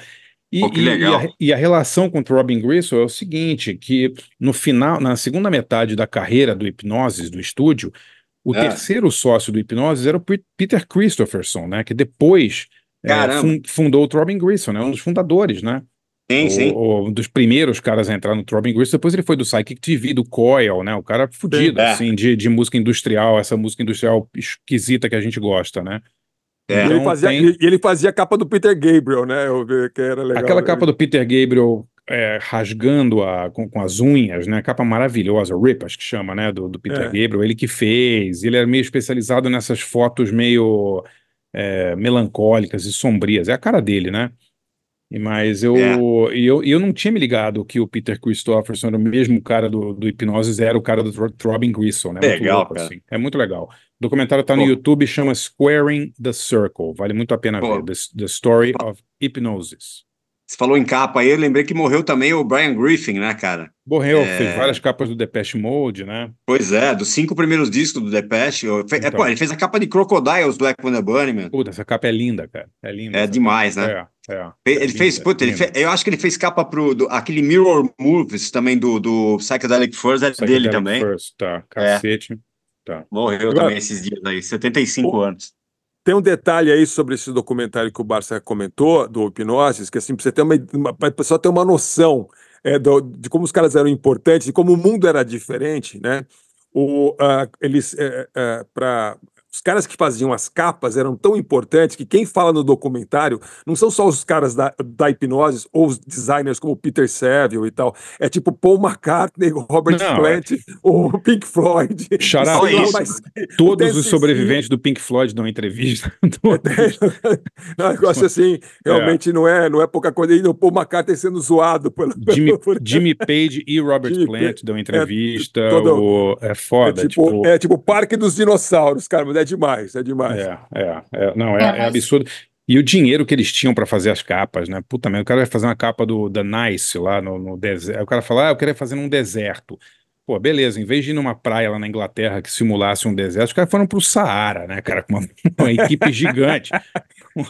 E, Pô, que e- legal. a, e a relação com o Robin Gristle é o seguinte, que no final, na segunda metade da carreira do Hipnosis, do estúdio, o Ah. terceiro sócio do Hipnosis era o Pe- Peter Christopherson, né, que depois é, fundou o Throbbing Gristle, né, um dos fundadores, né? Sim, O- sim. o- um dos primeiros caras a entrar no Throbbing Gristle, depois ele foi do Psychic TV, do Coil, né, o cara fudido, É. assim, de, de música industrial, essa música industrial esquisita que a gente gosta, né? E ele, Então, fazia, tem- e ele fazia a capa do Peter Gabriel, né? Eu vi que era legal. Aquela capa do Peter Gabriel é, rasgando a, com, com as unhas, né? Capa maravilhosa, Rip, acho que chama, né? Do, do Peter É. Gabriel, ele que fez. Ele era meio especializado nessas fotos meio é, melancólicas e sombrias. É a cara dele, né? Mas eu, É. eu, eu não tinha me ligado que o Peter Christopherson era o mesmo cara do, do Hipnosis, era o cara do Throbbing Gristle, né? Muito Legal, louco, cara. assim. É muito legal. O documentário tá no Pô. YouTube, chama Squaring the Circle. Vale muito a pena Pô. ver. The, the Story of Hypnosis. Você falou em capa aí, eu lembrei que morreu também o Brian Griffin, né, cara? Morreu, É. fez várias capas do Depeche Mode, né? Pois é, dos cinco primeiros discos do Depeche. eu- é, Então. pô, ele fez a capa de Crocodiles do Black Wonder Bunnyman. Puta, essa capa é linda, cara. É linda. É demais, capa. né? É, é. É Ele fez, linda, puta, ele fe- eu acho que ele fez capa pro do- aquele Mirror Movies também do, do Psychedelic Furs, é dele Psychedelic também. First, tá, cacete. Tá. Morreu Agora- também esses dias aí, 75 anos. Tem um detalhe aí sobre esse documentário que o Barça comentou, do Hipnosis, que assim, pra você ter uma, uma, pessoa ter uma noção é, do- de como os caras eram importantes, de como o mundo era diferente, né? O, ah, eles, para os caras que faziam as capas eram tão importantes que quem fala no documentário não são só os caras da, da hipnose ou os designers como Peter Saville e tal. É tipo Paul McCartney, Robert Não, Plant, o Pink Floyd. Isso. mas- Todos os sobreviventes do Pink Floyd dão entrevista. Não, um negócio assim, realmente não é, não é pouca coisa. E o Paul McCartney sendo zoado pelo, Jimmy, por- Jimmy Page e Robert Jimmy Plant dão entrevista. todo- o- é foda, é tipo, tipo. é tipo o Parque dos Dinossauros, cara, mas é demais, é demais. É, é, é, não, é, É, é mas- absurdo. E o dinheiro que eles tinham para fazer as capas, né? Puta merda, o cara vai fazer uma capa do da Nice lá no, no deserto. Aí o cara fala, ah, eu queria fazer num deserto. Pô, beleza, em vez de ir numa praia lá na Inglaterra que simulasse um deserto, os caras foram pro Saara, né, cara? Com uma, uma equipe gigante.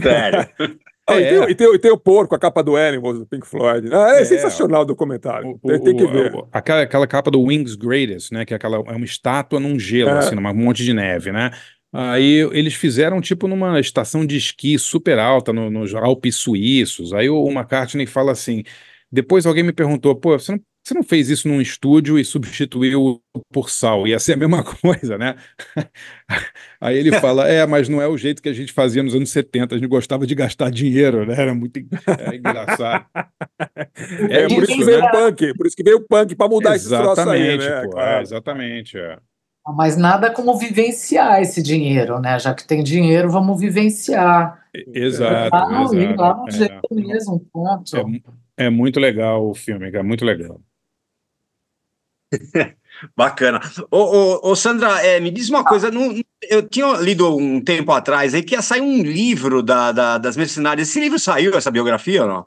Sério. Ah, e, É. tem, o- e tem o- e tem o porco, a capa do Animals, do Pink Floyd. Ah, é, É. sensacional o documentário. O- tem, tem que o- ver. o- aquela, aquela capa do Wings Greatest, né? Que é, aquela, é uma estátua num gelo, É. assim, num monte de neve, né? Aí eles fizeram tipo numa estação de esqui super alta no- nos Alpes suíços. Aí o, o McCartney fala assim. Depois alguém me perguntou, pô, você não você não fez isso num estúdio e substituiu por sal? Ia ser a mesma coisa, né? Aí ele fala: É, mas não é o jeito que a gente fazia nos anos 70. A gente gostava de gastar dinheiro, né? Era muito era engraçado. É, por isso que veio o punk, por isso que veio o punk para mudar esse troço aí, Exatamente, né? pô, é, exatamente. é. Mas nada como vivenciar esse dinheiro, né? Já que tem dinheiro, vamos vivenciar. Exato, Lá no, exato. lá no é. jeito mesmo, ponto. É, é muito legal o filme, é muito legal. Bacana. Ô, ô, ô, Sandra, é, me diz uma coisa. não- eu tinha lido um tempo atrás aí que ia sair um livro da, da- das mercenárias. Esse livro saiu, essa biografia ou não?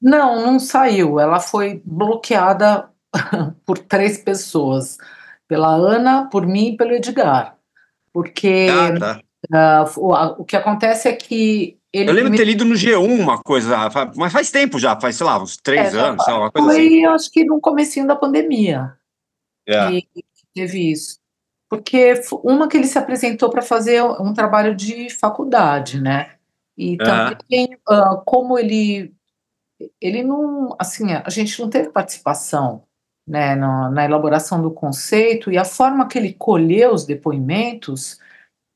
Não, não saiu. Ela foi bloqueada por três pessoas. Pela Ana, por mim e pelo Edgar. Porque Ah, tá. ah, o, a- o que acontece é que ele Eu lembro de ter lido no G1 uma coisa, mas faz tempo já, faz, sei lá, uns três É, anos, lá, uma foi, coisa assim. acho que no comecinho da pandemia. É. que que teve isso. Porque uma que ele se apresentou para fazer um trabalho de faculdade, né? E Aham. também, ah, como ele, ele não, assim, a gente não teve participação, né, na, na elaboração do conceito e a forma que ele colheu os depoimentos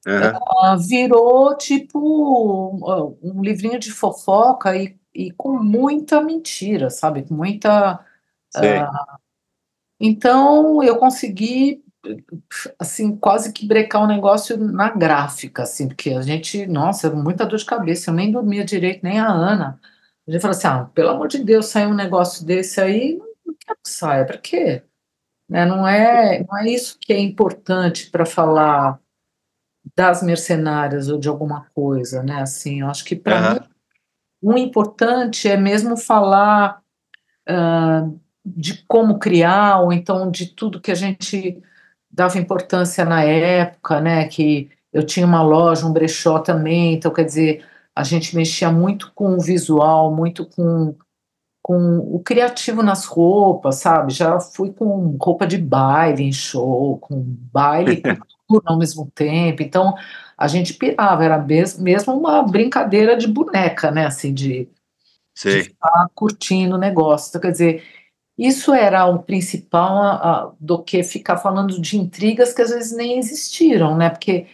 Aham. ah, virou tipo um, um livrinho de fofoca e, e com muita mentira, sabe? Com muita ah, então eu consegui assim quase que brecar o negócio na gráfica, assim, porque a gente, nossa, muita dor de cabeça, eu nem dormia direito, nem a Ana. A gente falou assim, ah, pelo amor de Deus, sair um negócio desse aí, não quero que saia, para quê? Né, não é, não é isso que é importante para falar das mercenárias ou de alguma coisa, né? Assim, eu acho que para Aham. mim o importante é mesmo falar ah, de como criar, ou então de tudo que a gente dava importância na época, né? Que eu tinha uma loja, um brechó também, então quer dizer, a gente mexia muito com o visual, muito com, com o criativo nas roupas, sabe? Já fui com roupa de baile em show, com baile cultura ao mesmo tempo, então a gente pirava, era mes- mesmo uma brincadeira de boneca, né? Assim, de Sei. ficar curtindo o negócio. Então, quer dizer, isso era o principal a- a- do que ficar falando de intrigas que às vezes nem existiram, né? Porque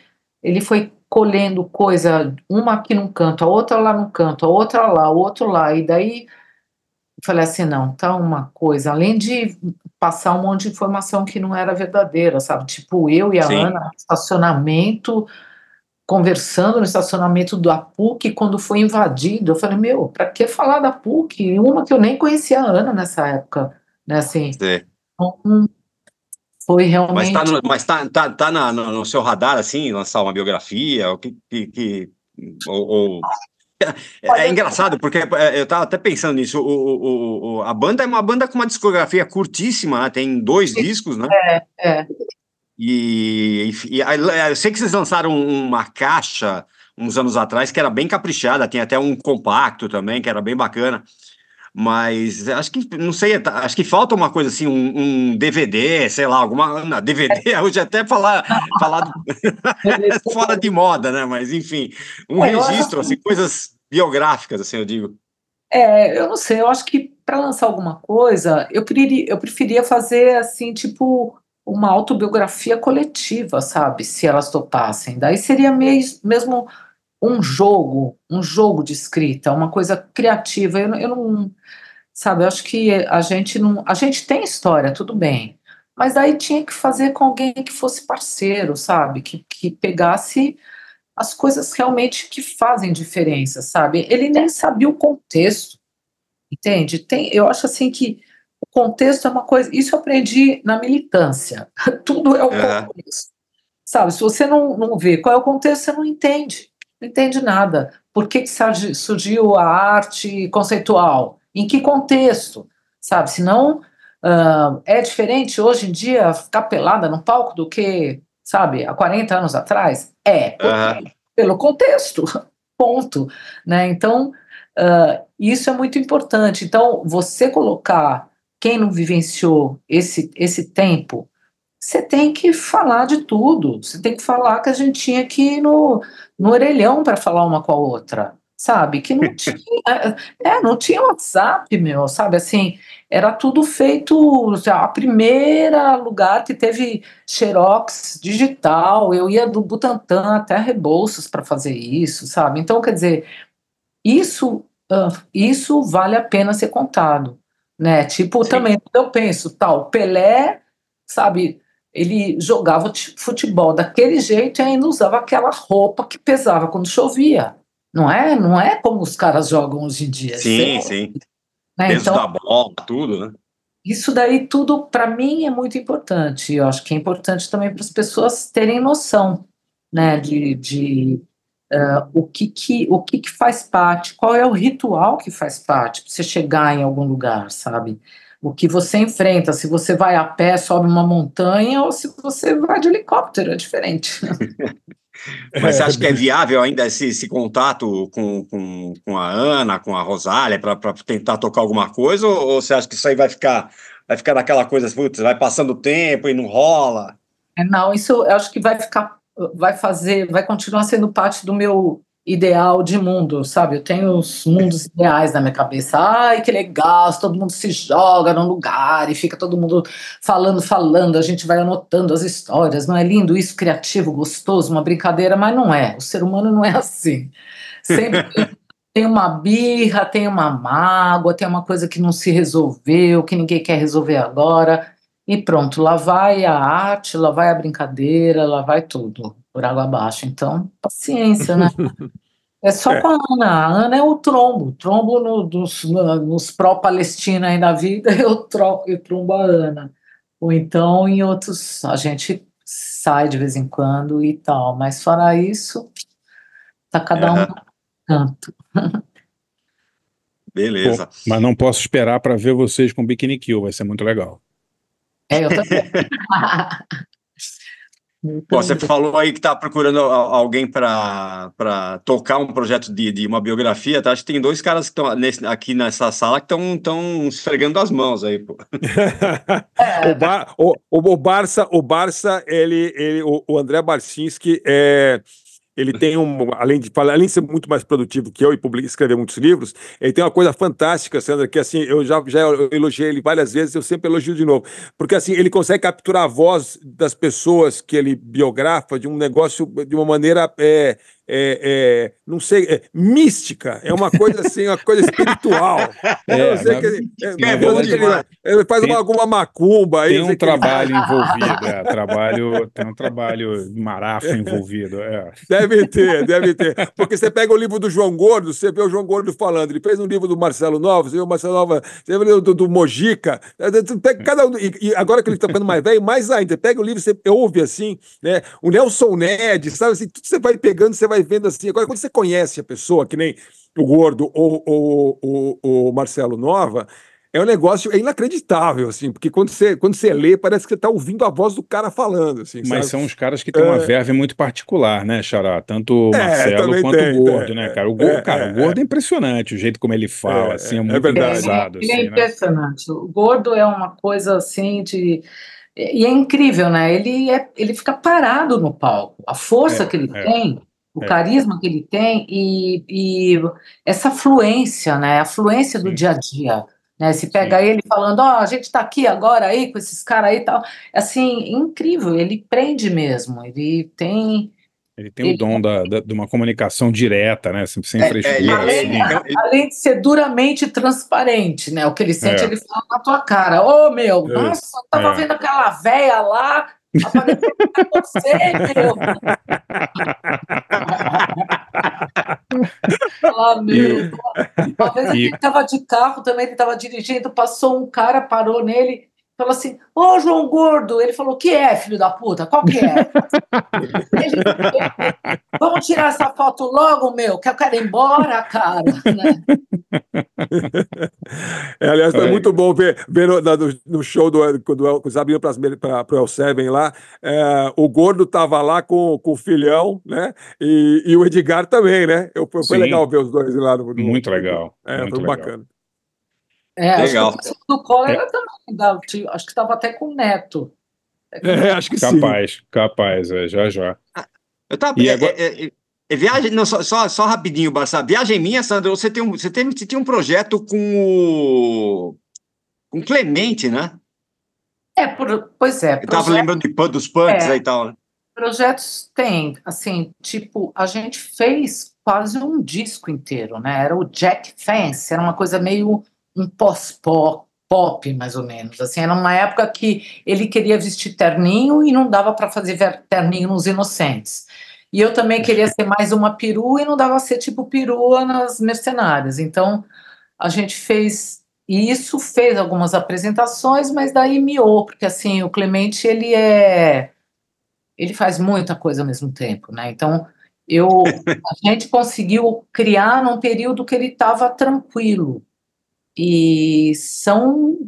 ele foi colhendo coisa, uma aqui num canto, a outra lá no canto, a outra lá, o outro lá, e daí eu falei assim, não, tá uma coisa, além de passar um monte de informação que não era verdadeira, sabe? Tipo, eu e a Sim. Ana no estacionamento, conversando no estacionamento da PUC quando foi invadido. Eu falei, meu, pra que falar da PUC? Uma que eu nem conhecia a Ana nessa época, né? Assim, Sei. então, foi realmente. Mas tá, no, mas tá, tá, tá na- no, no seu radar, assim, lançar uma biografia? O que, que, que- ou, ou- É, é engraçado, porque é, eu tava até pensando nisso. O, o- o- a banda é uma banda com uma discografia curtíssima, né? Tem dois discos, né? É, é. E, e- e eu sei que vocês lançaram uma caixa uns anos atrás que era bem caprichada, tem até um compacto também, que era bem bacana. Mas acho que, não sei, tá- acho que falta uma coisa assim, um, um DVD, sei lá, alguma. Não, DVD, hoje até falar, falar do- fora de moda, né? Mas enfim, um É, acho registro, assim, coisas biográficas, assim, eu digo. É, eu não sei, eu acho que para lançar alguma coisa, eu preferia, eu preferia fazer assim, tipo, uma autobiografia coletiva, sabe? Se elas topassem. Daí seria mes- mesmo um jogo, um jogo de escrita, uma coisa criativa. Eu, não- eu não, sabe, eu acho que a gente não, a gente tem história, tudo bem, mas daí tinha que fazer com alguém que fosse parceiro, sabe? Que, que pegasse as coisas realmente que fazem diferença, sabe? Ele nem sabia o contexto, entende? Tem, eu acho assim que o contexto é uma coisa. Isso eu aprendi na militância. Tudo é o contexto, sabe? Se você não, não vê qual é o contexto, você não entende, não entende nada. Por que, que surgi- surgiu a arte conceitual? Em que contexto, sabe? Senão ah, é diferente hoje em dia ficar pelada no palco do que, sabe, há 40 anos atrás? É, por Aham. quê? pelo contexto, ponto. Né? Então, ah, isso é muito importante. Então, você colocar quem não vivenciou esse, esse tempo, você tem que falar de tudo. Você tem que falar que a gente tinha que ir no, no orelhão para falar uma com a outra. sabe? Que não tinha, é, não tinha WhatsApp, meu, sabe? Assim, era tudo feito. A primeira lugar que teve Xerox digital, eu ia do Butantã até Rebouças para fazer isso, sabe? Então, quer dizer, isso, isso vale a pena ser contado, né? Tipo, também eu penso, tal, Pelé, sabe? Ele jogava futebol daquele jeito e ainda usava aquela roupa que pesava quando chovia. Não é, não é como os caras jogam hoje em dia. Sim, Você- sim. né? Peso Então, da bola, tudo, né? isso daí tudo, para mim, é muito importante. Eu acho que é importante também para as pessoas terem noção, né, de, de ah, o, que, que, o que, que faz parte, qual é o ritual que faz parte para você chegar em algum lugar, sabe? O que você enfrenta, se você vai a pé, sobe uma montanha, ou se você vai de helicóptero, é diferente. Mas você acha que é viável ainda esse, esse contato com, com, com a Ana, com a Rosália, para tentar tocar alguma coisa? Ou, ou você acha que isso aí vai ficar, vai ficar naquela coisa, putz, vai passando o tempo e não rola? É, não, isso eu acho que vai ficar, vai fazer, vai continuar sendo parte do meu ideal de mundo, sabe? Eu tenho os mundos ideais na minha cabeça. Ai, que legal, todo mundo se joga num lugar e fica todo mundo falando, falando, a gente vai anotando as histórias. Não é lindo isso, criativo, gostoso, uma brincadeira, mas não é. O ser humano não é assim. Sempre tem uma birra, tem uma mágoa, tem uma coisa que não se resolveu, que ninguém quer resolver agora. E pronto, lá vai a arte, lá vai a brincadeira, lá vai tudo por água abaixo. Então, paciência, né? É só É. com a Ana. A Ana é o trombo. Trombo no- dos, no- nos pró-Palestina aí da vida, eu, tro, eu trombo a Ana. Ou então em outros, a gente sai de vez em quando e tal. Mas fora isso, tá cada um canto. Beleza. Pô, mas não posso esperar para ver vocês com Bikini Kill, vai ser muito legal. É, eu também. Pô, você falou aí que tá procurando alguém para tocar um projeto de, de uma biografia, tá? Acho que tem dois caras que estão nesse- aqui nessa sala que estão tão esfregando as mãos aí, pô. O, Bar- o- o- o Barça, o Barça, ele, ele, o, o André Barcinski, é, ele tem um, além de além de ser muito mais produtivo que eu e escrever muitos livros, ele tem uma coisa fantástica, Sandra, que assim, eu já, já elogiei ele várias vezes, eu sempre elogio de novo, porque assim, ele consegue capturar a voz das pessoas que ele biografa de um negócio de uma maneira é, é, é, não sei, é, mística, é uma coisa assim, uma coisa espiritual. É, eu sei que ele, é, verdade, que ele- faz tem- uma, alguma macumba aí. Tem um que trabalho faz. envolvido, é, trabalho, tem um trabalho de marafo envolvido, é. Deve ter, deve ter. Porque você pega o livro do João Gordo, você vê o João Gordo falando. Ele fez um livro do Marcelo Nova, você vê o Marcelo Nova, você vê o livro do, do Mojica. Pega cada um, e, e agora que ele está ficando mais velho, mais ainda. Pega o livro, você ouve assim, né? O Nelson Ned, sabe assim, tudo você vai pegando, você vai vendo assim. Agora, quando você conhece a pessoa, que nem o Gordo ou ou- ou- o Marcelo Nova. É um negócio é inacreditável, assim, porque quando você, quando você lê, parece que você está ouvindo a voz do cara falando. Assim, Mas sabe? são os caras que têm uma É. verve muito particular, né, Xará? Tanto o É, Marcelo também quanto tem, o Gordo, é, né, é, cara? O Gordo, é, cara, é, o Gordo é impressionante, o jeito como ele fala, É, assim, é é muito verdade. engraçado, Ele é assim, né? impressionante. O gordo é uma coisa assim de. E é incrível, né? Ele, é, ele fica parado no palco. A força É, que ele é, tem, o é. carisma que ele tem e, e essa fluência, né? A fluência do Sim. dia a dia. Né? Se pega ele falando, ó, a gente tá aqui agora aí com esses caras aí e tal. Assim, incrível, ele prende mesmo. Ele tem. Ele tem o Ele- dom da, da- de uma comunicação direta, né? Sem, sem É, é, frescura, ele- assim. ele- Além de ser duramente transparente, né? O que ele sente, É. ele fala na tua cara. Ô, meu, É. nossa, eu tava É. vendo aquela véia lá, apareceu pra você, meu. Fala, meu. Uma vez ele tava de carro também, ele tava dirigindo, passou um cara, parou nele, falou assim, ô, João Gordo. Ele falou, o que é, filho da puta? Qual que é? Ele- Vamos tirar essa foto logo, meu, que eu quero ir embora, cara. Né? É, aliás, foi É. muito bom ver, ver no, no- no show do quando o- os abriram para o El Seven lá. é, o Gordo tava lá com, com o filhão, né? E, e o Edgar também, né? Eu, foi, foi Sim. legal ver os dois lá no. no- Muito legal, É, muito foi legal. bacana. É, Legal. acho que o do Collor É. era também, da- acho que estava até com o Neto. É, acho que sim. Capaz, capaz, é, já já. Eu tava, E é, agora- é, é, É viagem, não, só, só, só rapidinho, Barça. Viagem minha, Sandra, você, tem um, você, teve, você tinha um projeto com o. com Clemente, né? É, por- pois é. Eu tava projeto- lembrando de, pan- dos punks É. aí e tal. né? Projetos tem, assim, tipo, a gente fez quase um disco inteiro, né? Era o Jack Fence, era uma coisa meio um pós-pop, pop, mais ou menos. Assim, era uma época que ele queria vestir terninho e não dava para fazer terninho nos Inocentes. E eu também queria ser mais uma perua e não dava ser tipo perua nas Mercenárias. Então, a gente fez isso, fez algumas apresentações, mas daí miou, porque assim, o Clemente, ele é ele faz muita coisa ao mesmo tempo, né? Então, eu, a gente conseguiu criar num período que ele estava tranquilo. E são,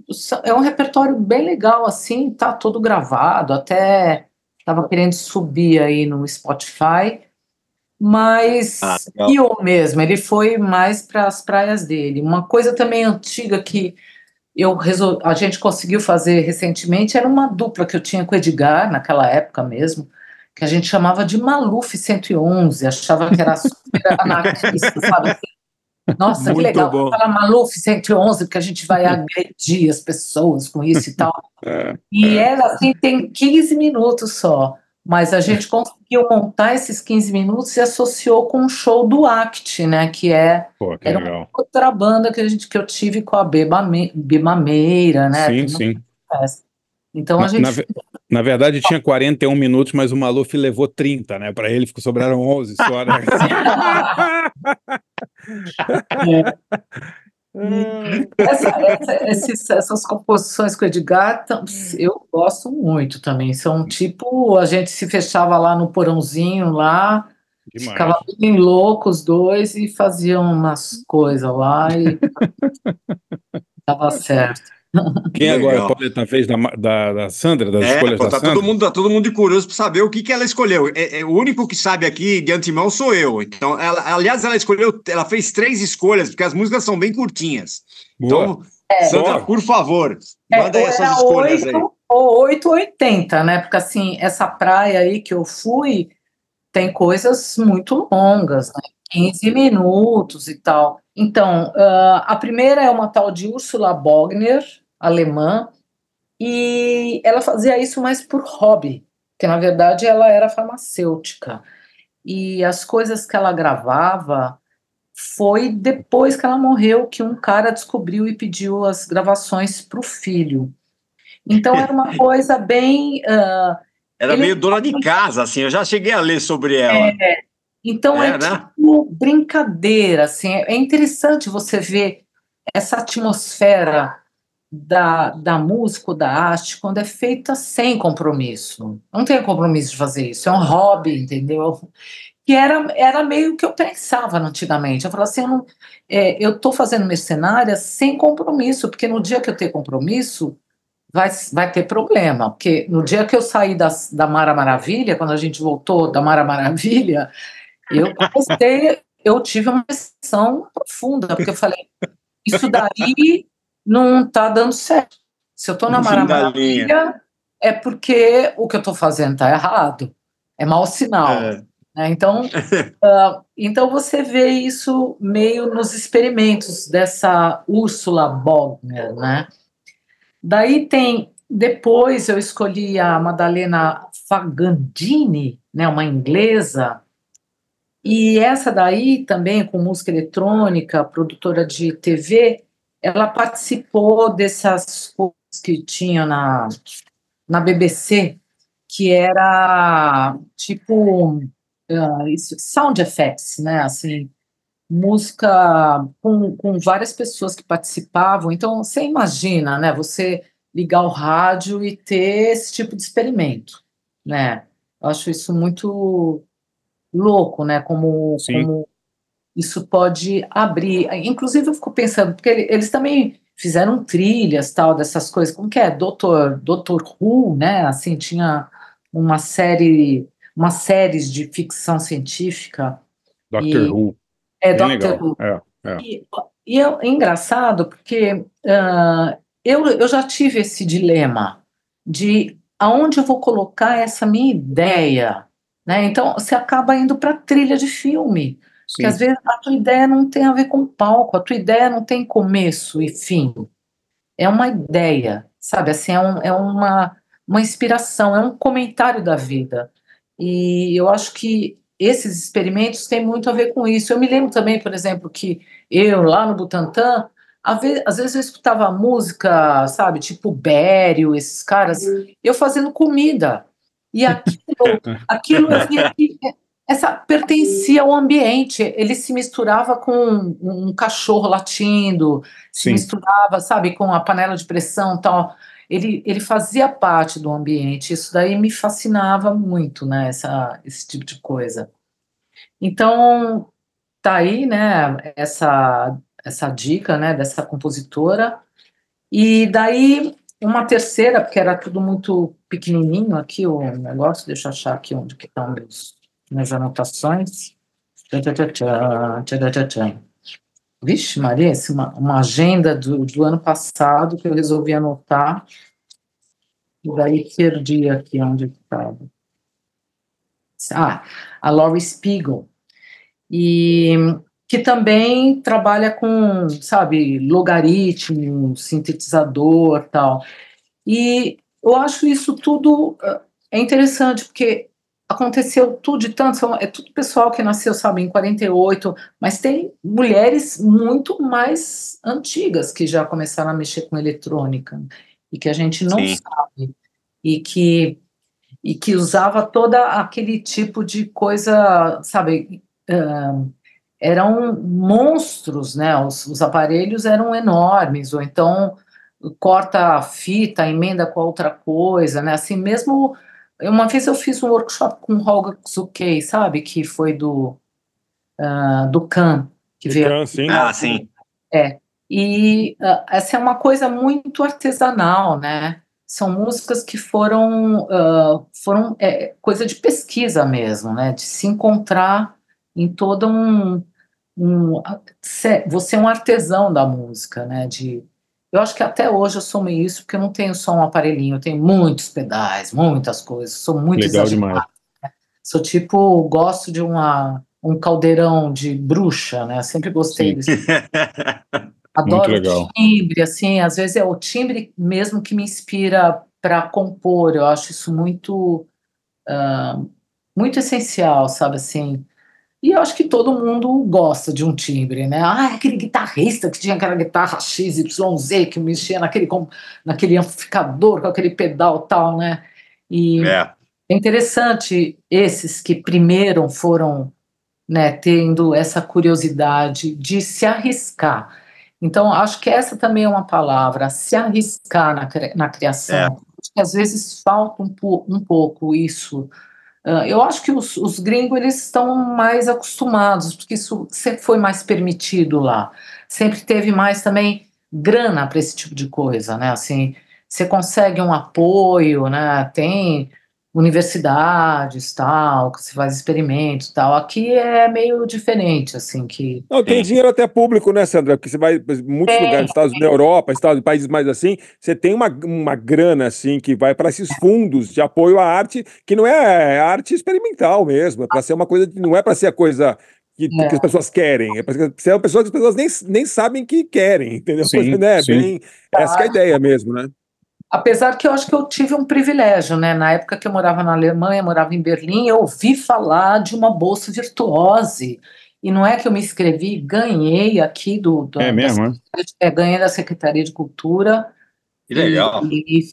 é um repertório bem legal, assim, tá todo gravado, até estava querendo subir aí no Spotify, mas Ah, eu mesmo, ele foi mais para as praias dele. Uma coisa também antiga que eu resol... a gente conseguiu fazer recentemente era uma dupla que eu tinha com o Edgar, naquela época mesmo, que a gente chamava de Maluf 111, achava que era super anarquista, sabe? Nossa, que Muito legal, bom. fala Maluf 111, porque a gente vai agredir as pessoas com isso e tal. É, E ela, assim, tem 15 minutos só, mas a gente conseguiu montar esses 15 minutos e associou com um show do ACT, né, que é pô, que era legal. outra banda que, a gente, que eu tive com a Beba, Me, Beba Meira, né? Sim, sim. festa. Então a Na, gente na na verdade, tinha 41 minutos, mas o Maluf levou 30, né? Para ele ficou- sobraram 11 só, né? Essa- essa- esses- essas composições com o Edgar, eu gosto muito também. São tipo, a gente se fechava lá no porãozinho lá, Demais. ficava bem louco os dois e faziam umas coisas lá e dava certo. Quem agora, Legal. Pauleta, fez da, da, da Sandra, das É, escolhas pô, da tá Sandra? todo mundo, tá todo mundo curioso para saber o que, que ela escolheu. É, é, o único que sabe aqui de antemão sou eu. Então, ela, aliás, ela escolheu, ela fez três escolhas, porque as músicas são bem curtinhas. Boa. Então, Sandra, Boa. por favor, É, manda aí ou as suas era escolhas aí. 8 ou 8 ou 80, né? Porque assim, essa praia aí que eu fui tem coisas muito longas, né? 15 minutos e tal. Então, ah, a primeira é uma tal de Ursula Bogner, alemã, e ela fazia isso mais por hobby, porque na verdade ela era farmacêutica. E as coisas que ela gravava foi depois que ela morreu que um cara descobriu e pediu as gravações para o filho. Então era uma coisa bem. ah, Era meio dona de casa, assim. Eu já cheguei a ler sobre ela. é, então é, É, né? tipo brincadeira, assim, é interessante você ver essa atmosfera da, da música, ou da arte, quando é feita sem compromisso. Não tem compromisso de fazer isso, é um hobby, entendeu? Que era, era meio que eu pensava antigamente. Eu falava assim, eu não- é, eu estou fazendo mercenária sem compromisso, porque no dia que eu ter compromisso, vai, vai ter problema. Porque no dia que eu saí da Mara Maravilha, quando a gente voltou da Mara Maravilha, eu comecei, eu tive uma decisão profunda, porque eu falei, isso daí não está dando certo. Se eu estou na. Maravilha, é porque o que eu estou fazendo está errado. É mau sinal. É. né? Então, ah, então você vê isso meio nos experimentos dessa Úrsula Bogner, né? Daí tem, depois eu escolhi a Madalena Fagandini, né, uma inglesa, e essa daí também com música eletrônica, produtora de TV, ela participou dessas coisas que tinha na, na BBC, que era tipo ah, isso, sound effects, né? Assim, música com, com várias pessoas que participavam. Então, você imagina, né? Você ligar o rádio e ter esse tipo de experimento, né? Eu acho isso muito louco, né? Como, como isso pode abrir. Inclusive, eu fico pensando, porque ele- eles também fizeram trilhas, tal, dessas coisas. Como que é? Doutor, Doutor Who, né? Assim, tinha uma série, umas séries de ficção científica. Dr. E- Who. É, Bem Doctor legal. Who. É, é. E, e é engraçado porque ah, eu, eu já tive esse dilema de aonde eu vou colocar essa minha ideia, né? Então você acaba indo para trilha de filme, porque Sim. às vezes a tua ideia não tem a ver com palco, a tua ideia não tem começo e fim. É uma ideia, sabe? Assim, é, um- é uma, uma inspiração, é um comentário da vida. E eu acho que esses experimentos têm muito a ver com isso. Eu me lembro também, por exemplo, que eu, lá no Butantã, às vezes eu escutava música, sabe, tipo Bério, esses caras, eu fazendo comida. E aquilo, aquilo eu via que essa pertencia ao ambiente. Ele se misturava com um, um cachorro latindo, se Sim. misturava, sabe, com a panela de pressão e tal. Ele, ele fazia parte do ambiente. Isso daí me fascinava muito, né, essa, esse tipo de coisa. Então, tá aí, né, essa, essa dica, né, dessa compositora. E daí, uma terceira, porque era tudo muito pequenininho aqui o negócio, deixa eu achar aqui onde que estão meus, minhas anotações. Vixe, Maria, essa é uma, uma agenda do, do ano passado que eu resolvi anotar. E daí perdi aqui onde estava. Ah, a Laurie Spiegel. E que também trabalha com, sabe, logaritmo, sintetizador, tal. E eu acho isso tudo ah, é interessante, porque aconteceu tudo de tanto, são- é tudo pessoal que nasceu, sabe, em 48, mas tem mulheres muito mais antigas que já começaram a mexer com eletrônica e que a gente não Sim. sabe e que e que usava toda aquele tipo de coisa, sabe, ah, eram monstros, né? Os, os aparelhos eram enormes, ou então corta a fita, emenda com outra coisa, né? Assim, mesmo. Uma vez eu fiz um workshop com o Holger Zuckey, sabe? Que foi do, ah, do Khan, que Do veio. Khan, sim. Ah, sim. É. E ah, essa é uma coisa muito artesanal, né? São músicas que foram, ah, foram é, coisa de pesquisa mesmo, né? De se encontrar em todo um, um se- você é um artesão da música, né? De, eu acho que até hoje eu sou meio isso, porque eu não tenho só um aparelhinho, eu tenho muitos pedais, muitas coisas, sou muito Legal demais. Sou tipo, gosto de uma, um caldeirão de bruxa, né? Sempre gostei Sim. disso. Adoro o timbre, assim, às vezes é o timbre mesmo que me inspira para compor. Eu acho isso muito, ah, muito essencial, sabe assim. E eu acho que todo mundo gosta de um timbre, né? Ah, aquele guitarrista que tinha aquela guitarra XYZ que mexia naquele, naquele amplificador com aquele pedal tal, né? E É. é interessante esses que primeiro foram né, tendo essa curiosidade de se arriscar. Então, acho que essa também é uma palavra, se arriscar na, na criação. É. Acho que às vezes falta um, po- um pouco isso. Ah, eu acho que os, os gringos eles estão mais acostumados, porque isso sempre foi mais permitido lá. Sempre teve mais também grana para esse tipo de coisa, né? Assim, você consegue um apoio, né? Tem universidades, tal, que se faz experimentos, tal. Aqui é meio diferente, assim, que Não, tem dinheiro até público, né, Sandra? Porque você vai em muitos Tem, lugares, Estados Unidos, Europa, Estados, países mais assim, você tem uma, uma grana, assim, que vai para esses fundos de apoio à arte, que não é arte experimental mesmo, é para ser uma coisa, não é para ser a coisa que, É. que as pessoas querem, é para ser uma pessoa que as pessoas nem, nem sabem que querem, entendeu? Sim, né? sim. Bem, essa que é a ideia mesmo, né? Apesar que eu acho que eu tive um privilégio, né? Na época que eu morava na Alemanha, morava em Berlim, eu ouvi falar de uma bolsa virtuose. E não é que eu me inscrevi, ganhei aqui do, do É da mesmo, é? Secretaria de- é, ganhei da Secretaria de Cultura Que legal. e,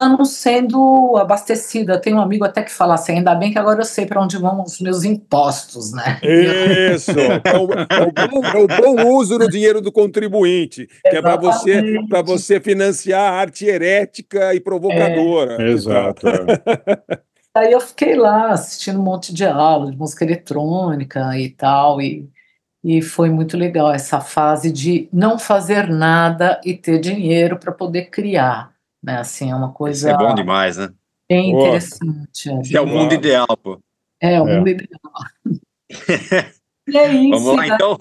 ano sendo abastecida. Tem um amigo até que fala assim, ainda bem que agora eu sei para onde vão os meus impostos, né? Isso! É o, é o bom, é o bom uso do dinheiro do contribuinte, que é para você, você financiar a arte herética e provocadora. Exato. é. Aí eu fiquei lá assistindo um monte de aula de música eletrônica e tal, e, e foi muito legal essa fase de não fazer nada e ter dinheiro para poder criar, né? Assim, é uma Isso coisa é bom demais, né? bem Pô. interessante. é. É o mundo ideal, pô. É, o É. mundo ideal. E é isso, Vamos lá, então?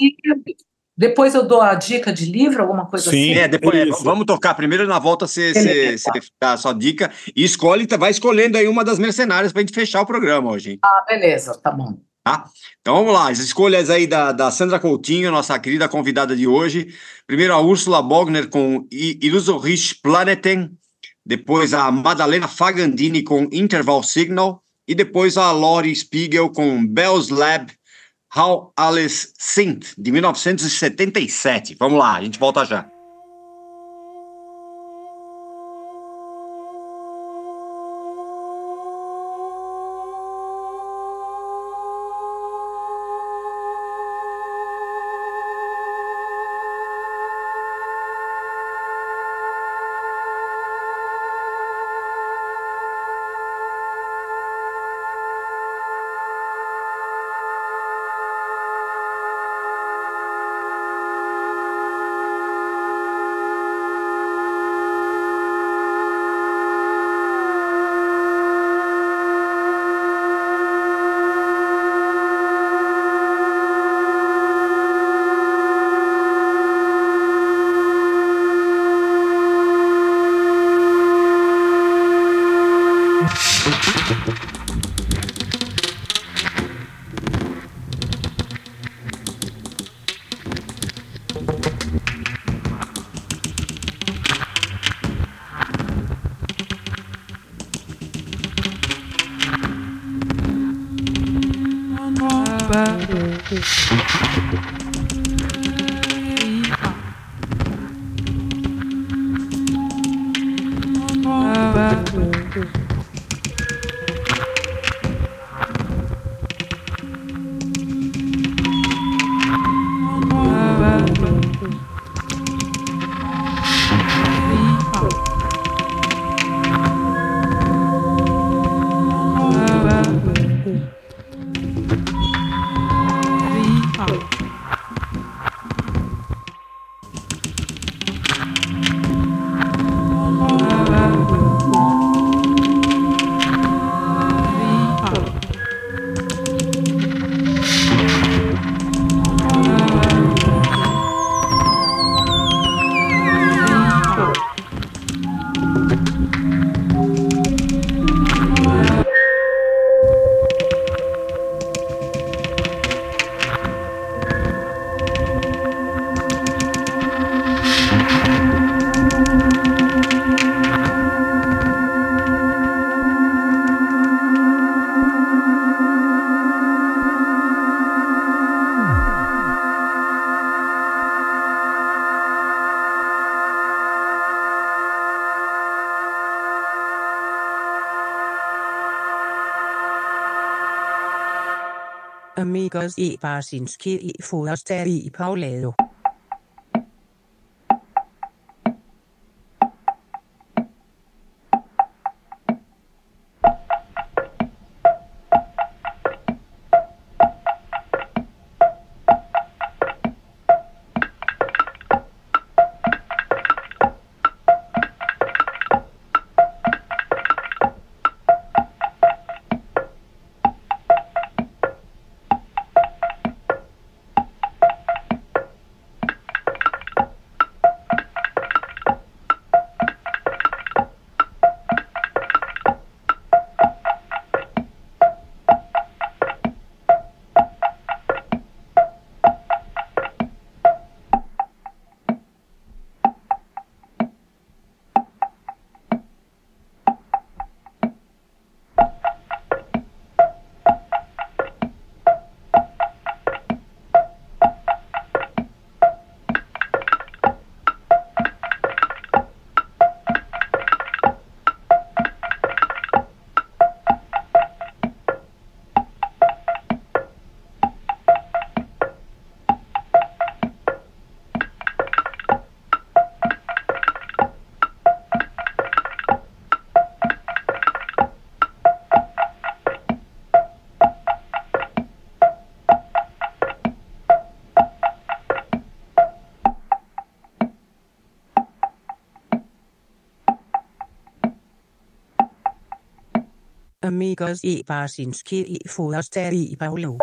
Depois eu dou a dica de livro, alguma coisa assim? É, depois, é, vamos tocar. Primeiro na volta você, dá a sua dica e escolhe, vai escolhendo aí uma das mercenárias pra gente fechar o programa hoje. hein? Ah, beleza, tá bom. Tá? Então vamos lá, as escolhas aí da, da Sandra Coutinho, nossa querida convidada de hoje. Primeiro a Úrsula Bogner com I- Illusorich Planeten, depois a Madalena Fagandini com Interval Signal e depois a Lori Spiegel com Bell's Lab How Alice Synth, de 1977. Vamos lá, a gente volta já. Vegas e Barcinski e Forestad i Poblado amigos i Barsinski i Foster i Paulo.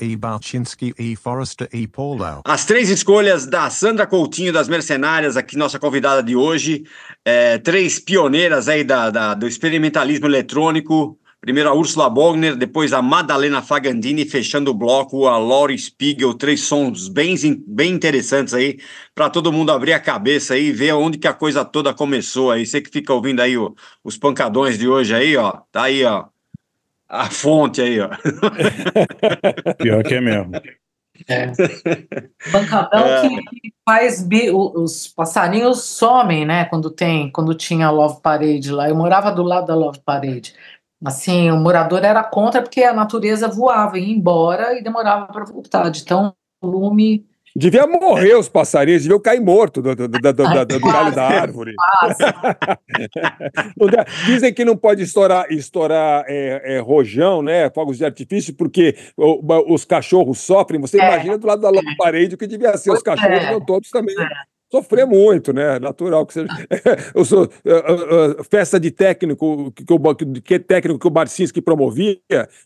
E Balchinski e Forrester e. As três escolhas da Sandra Coutinho das Mercenárias, aqui nossa convidada de hoje, é, três pioneiras aí da, da- do experimentalismo eletrônico. Primeiro a Ursula Bogner, depois a Madalena Fagandini, fechando o bloco, a Laurie Spiegel, três sons bem, bem interessantes aí, para todo mundo abrir a cabeça aí e ver onde que a coisa toda começou aí. Você que fica ouvindo aí o- os pancadões de hoje aí, ó, tá aí, ó, a fonte aí, ó. Pior que é mesmo. Bancadão É. que, que faz bi- os passarinhos somem, né? Quando tem, quando tinha a Love Parade lá. Eu morava do lado da Love Parade. Assim, o morador era contra porque a natureza voava, ia embora e demorava para voltar. De tão volume. Devia morrer os passarinhos, deviam cair mortos do, do, do, do, do- galho da árvore. Dizem que não pode estourar, estourar é, é, rojão, né? Fogos de artifício, porque o- os cachorros sofrem. Você É. imagina do lado da Love Parade o que devia ser. Os cachorros é. todos também sofrer muito, né? Natural que seja. Eu sou, uh, uh, festa de técnico que, o, que técnico que o Barcinski promovia,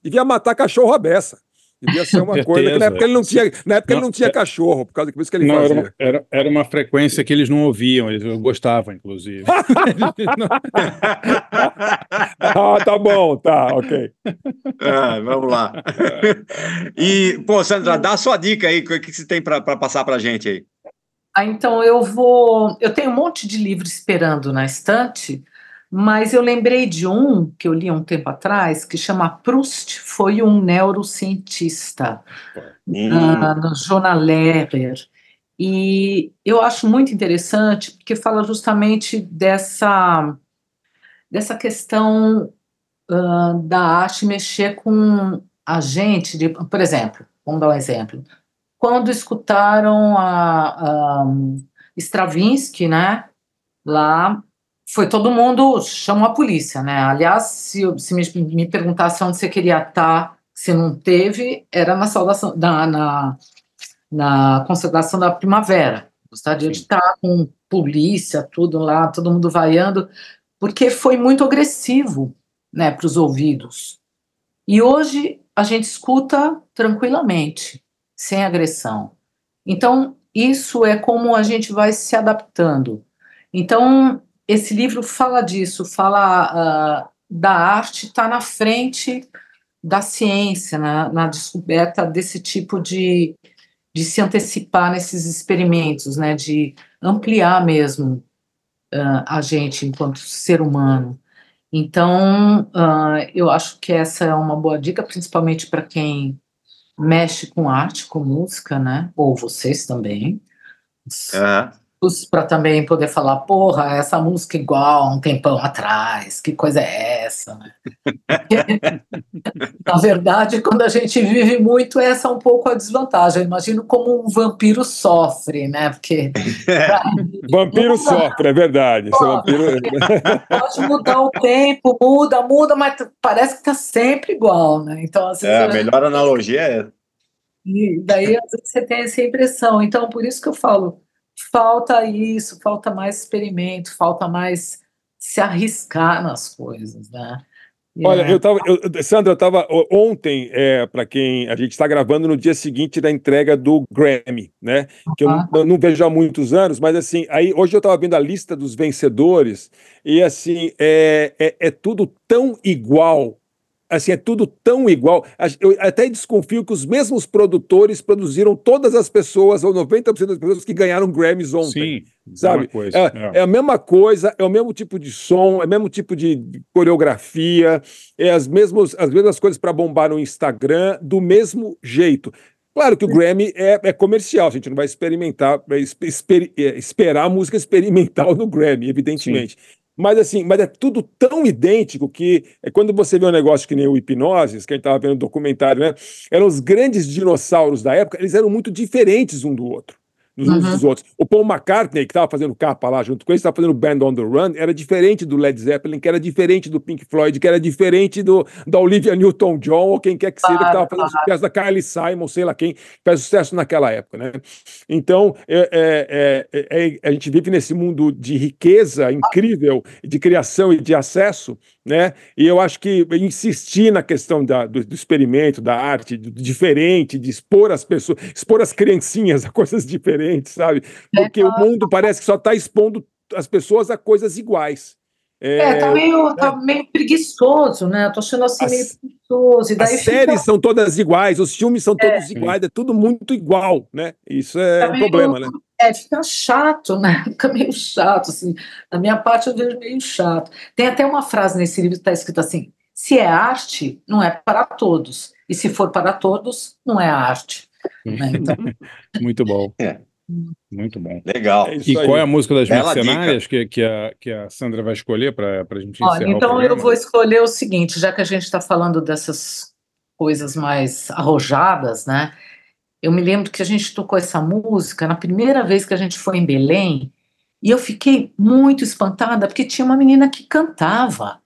devia matar cachorro à beça. Devia ser uma coisa que na época ele não tinha, na época ele Não, não tinha é- cachorro, por causa que por isso que ele Não, era fazia. uma, era, era uma frequência que eles não ouviam, eles gostavam, inclusive. ah, tá bom, tá, ok. Ah, vamos lá. E, pô, Sandra, dá a sua dica aí, o que, que você tem para passar pra gente aí? Ah, então eu vou. Eu tenho um monte de livro esperando na estante, mas eu lembrei de um que eu li há um tempo atrás, que chama Proust foi um neurocientista, ah, no Jonah Lehrer. E eu acho muito interessante porque fala justamente dessa, dessa questão ah, da arte mexer com a gente, de- por exemplo, vamos dar um exemplo. quando escutaram a, a Stravinsky, né? Lá foi todo mundo chamou a polícia, né? Aliás, se, se me, me perguntasse onde você queria estar, se não teve, era na saudação, na, na, na consagração da primavera. Gostaria de estar com polícia, tudo lá, todo mundo vaiando, porque foi muito agressivo, né, para os ouvidos. E hoje a gente escuta tranquilamente, sem agressão. Então, isso é como a gente vai se adaptando. Então, esse livro fala disso, fala ah, da arte estar na frente da ciência, na, na descoberta desse tipo de, de se antecipar nesses experimentos, né, de ampliar mesmo ah, a gente enquanto ser humano. Então, ah, eu acho que essa é uma boa dica, principalmente para quem mexe com arte, com música, né? Ou vocês também. Para também poder falar, porra, essa música é igual há um tempão atrás, que coisa é essa, né? Na verdade, quando a gente vive muito, essa é um pouco a desvantagem. Eu imagino como um vampiro sofre, né? Porque Vampiro sofre, é verdade. Esse vampiro... pode mudar o tempo, muda, muda, mas parece que está sempre igual, né? Então, vezes, É, a melhor analogia é. E daí às vezes você tem essa impressão. Então, por isso que eu falo, falta isso, falta mais experimento, falta mais se arriscar nas coisas, né? Olha, é- eu tava, eu, Sandra, eu tava ontem, é, para quem a gente está gravando no dia seguinte da entrega do Grammy, né? Que eu não, eu não vejo há muitos anos, mas assim, aí hoje eu estava vendo a lista dos vencedores e assim é, é, é tudo tão igual. Assim, é tudo tão igual. Eu até desconfio que os mesmos produtores produziram todas as pessoas, ou 90% das pessoas que ganharam Grammys ontem. Sim, sabe? coisa, É, é. é a mesma coisa, é o mesmo tipo de som, é o mesmo tipo de coreografia, é as, mesmos, as mesmas coisas para bombar no Instagram, do mesmo jeito. Claro que o Grammy é, é comercial, a gente não vai experimentar, vai espe- esper- é, esperar a música experimental no Grammy, evidentemente. Mas assim, mas é tudo tão idêntico que é quando você vê um negócio que nem o Hipnoses, que a gente estava vendo no documentário, né? Eram os grandes dinossauros da época, eles eram muito diferentes um do outro. Uns Uhum. dos outros. O Paul McCartney, que estava fazendo capa lá junto com ele, estava fazendo Band on the Run, era diferente do Led Zeppelin, que era diferente do Pink Floyd, que era diferente do, da Olivia Newton-John, ou quem quer que seja, que estava fazendo sucesso da Kylie Simon, sei lá quem, faz sucesso naquela época, né? Então, é, é, é, é, a gente vive nesse mundo de riqueza incrível, de criação e de acesso, né? E eu acho que insistir na questão da, do, do experimento, da arte, do diferente, de expor as pessoas, expor as criancinhas a coisas diferentes, sabe? Porque o mundo parece que só está expondo as pessoas a coisas iguais. É, tá meio, tá meio preguiçoso, né? Eu tô achando assim meio preguiçoso. E daí As séries fica, são todas iguais, os filmes são todos É. iguais, é tudo muito igual, né? Isso é Tá um meio- problema, né? É, fica chato, né? Fica meio chato, assim. Da minha parte, eu vejo meio chato. Tem até uma frase nesse livro que está escrito assim: se é arte, não é para todos. E se for para todos, não é arte. Né? Então, Muito bom. É. Muito bom. Legal. E qual é a música das Bela mercenárias que, que, a, que a Sandra vai escolher para a gente encerrar Olha, o então eu vou escolher o seguinte, já que a gente está falando dessas coisas mais arrojadas, né? Eu me lembro que a gente tocou essa música na primeira vez que a gente foi em Belém, e eu fiquei muito espantada porque tinha uma menina que cantava.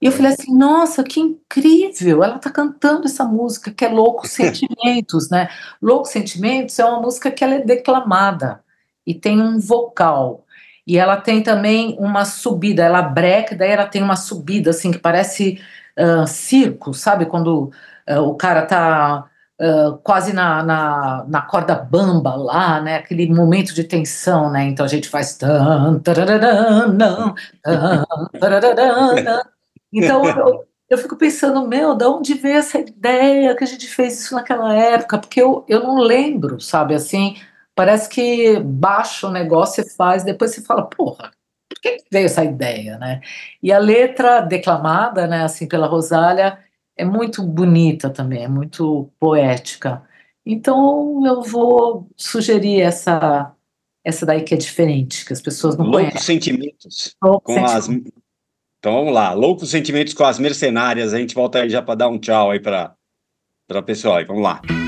E eu falei assim, nossa, que incrível! Ela está cantando essa música que é Loucos Sentimentos, né? Loucos Sentimentos é uma música que ela é declamada e tem um vocal. E ela tem também uma subida, ela breca, daí ela tem uma subida assim que parece ah, circo, sabe? Quando ah, o cara tá ah, quase na, na, na corda bamba lá, né? Aquele momento de tensão, né? Então a gente faz tan, tan. Então eu, eu fico pensando, meu, de onde veio essa ideia que a gente fez isso naquela época? Porque eu, eu não lembro, sabe? Assim, parece que baixa o negócio e faz, depois você fala, porra, por que veio essa ideia, né? E a letra declamada, né, assim, pela Rosália, é muito bonita também, é muito poética. Então eu vou sugerir essa essa daí que é diferente, que as pessoas não Loucos conhecem. Sentimentos. Loucos com as... Sentimentos. Então vamos lá. Loucos Sentimentos com as Mercenárias. A gente volta aí já para dar um tchau aí para o pessoal. aí. Vamos lá.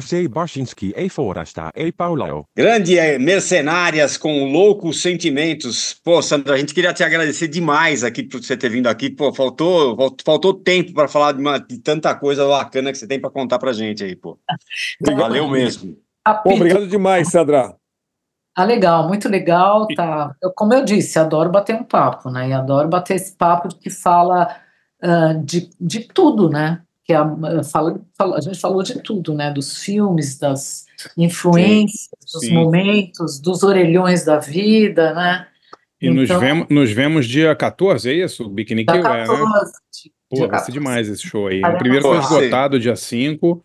C. Barsinski e Forasta e Paulo. Grande é, Mercenárias com loucos sentimentos. Pô, Sandra, a gente queria te agradecer demais aqui por você ter vindo aqui. Pô, faltou, falt- faltou tempo para falar de, uma- de tanta coisa bacana que você tem para contar pra gente aí, pô. Valeu mesmo. Bom, obrigado demais, Sandra. Ah, legal, muito legal, tá. Eu, como eu disse, adoro bater um papo, né? E adoro bater esse papo que fala ah, de, de tudo, né? Que a, fala, fala- a gente falou de tudo, né? Dos filmes, das influências, dos sim. momentos, dos orelhões da vida, né? E nos, Então- vemos, nos vemos dia 14, é isso? Bikini Dia Kill, é, né? 14, Pô, vai ser 14. demais esse show aí. O primeiro foi esgotado dia 5.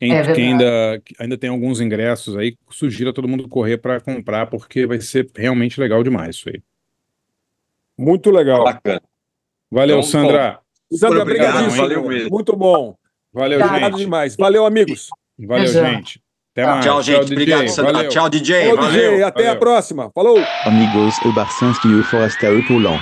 Quem, É quem ainda, ainda tem alguns ingressos aí, sugiro a todo mundo correr para comprar, porque vai ser realmente legal demais isso aí. Muito legal. Bacana. Valeu, Então, Sandra. Sandra, obrigado, valeu mesmo. Muito bom. Valeu, Obrigado gente. demais. Valeu, amigos. Valeu, Beijão. gente. Até mais. Tchau, gente. DJ. Obrigado, Sandra. Valeu. Tchau, DJ. Falou, DJ. Valeu. Até a valeu. próxima. Falou. Amigos, o Barcinski e o Forasta e o Paulão.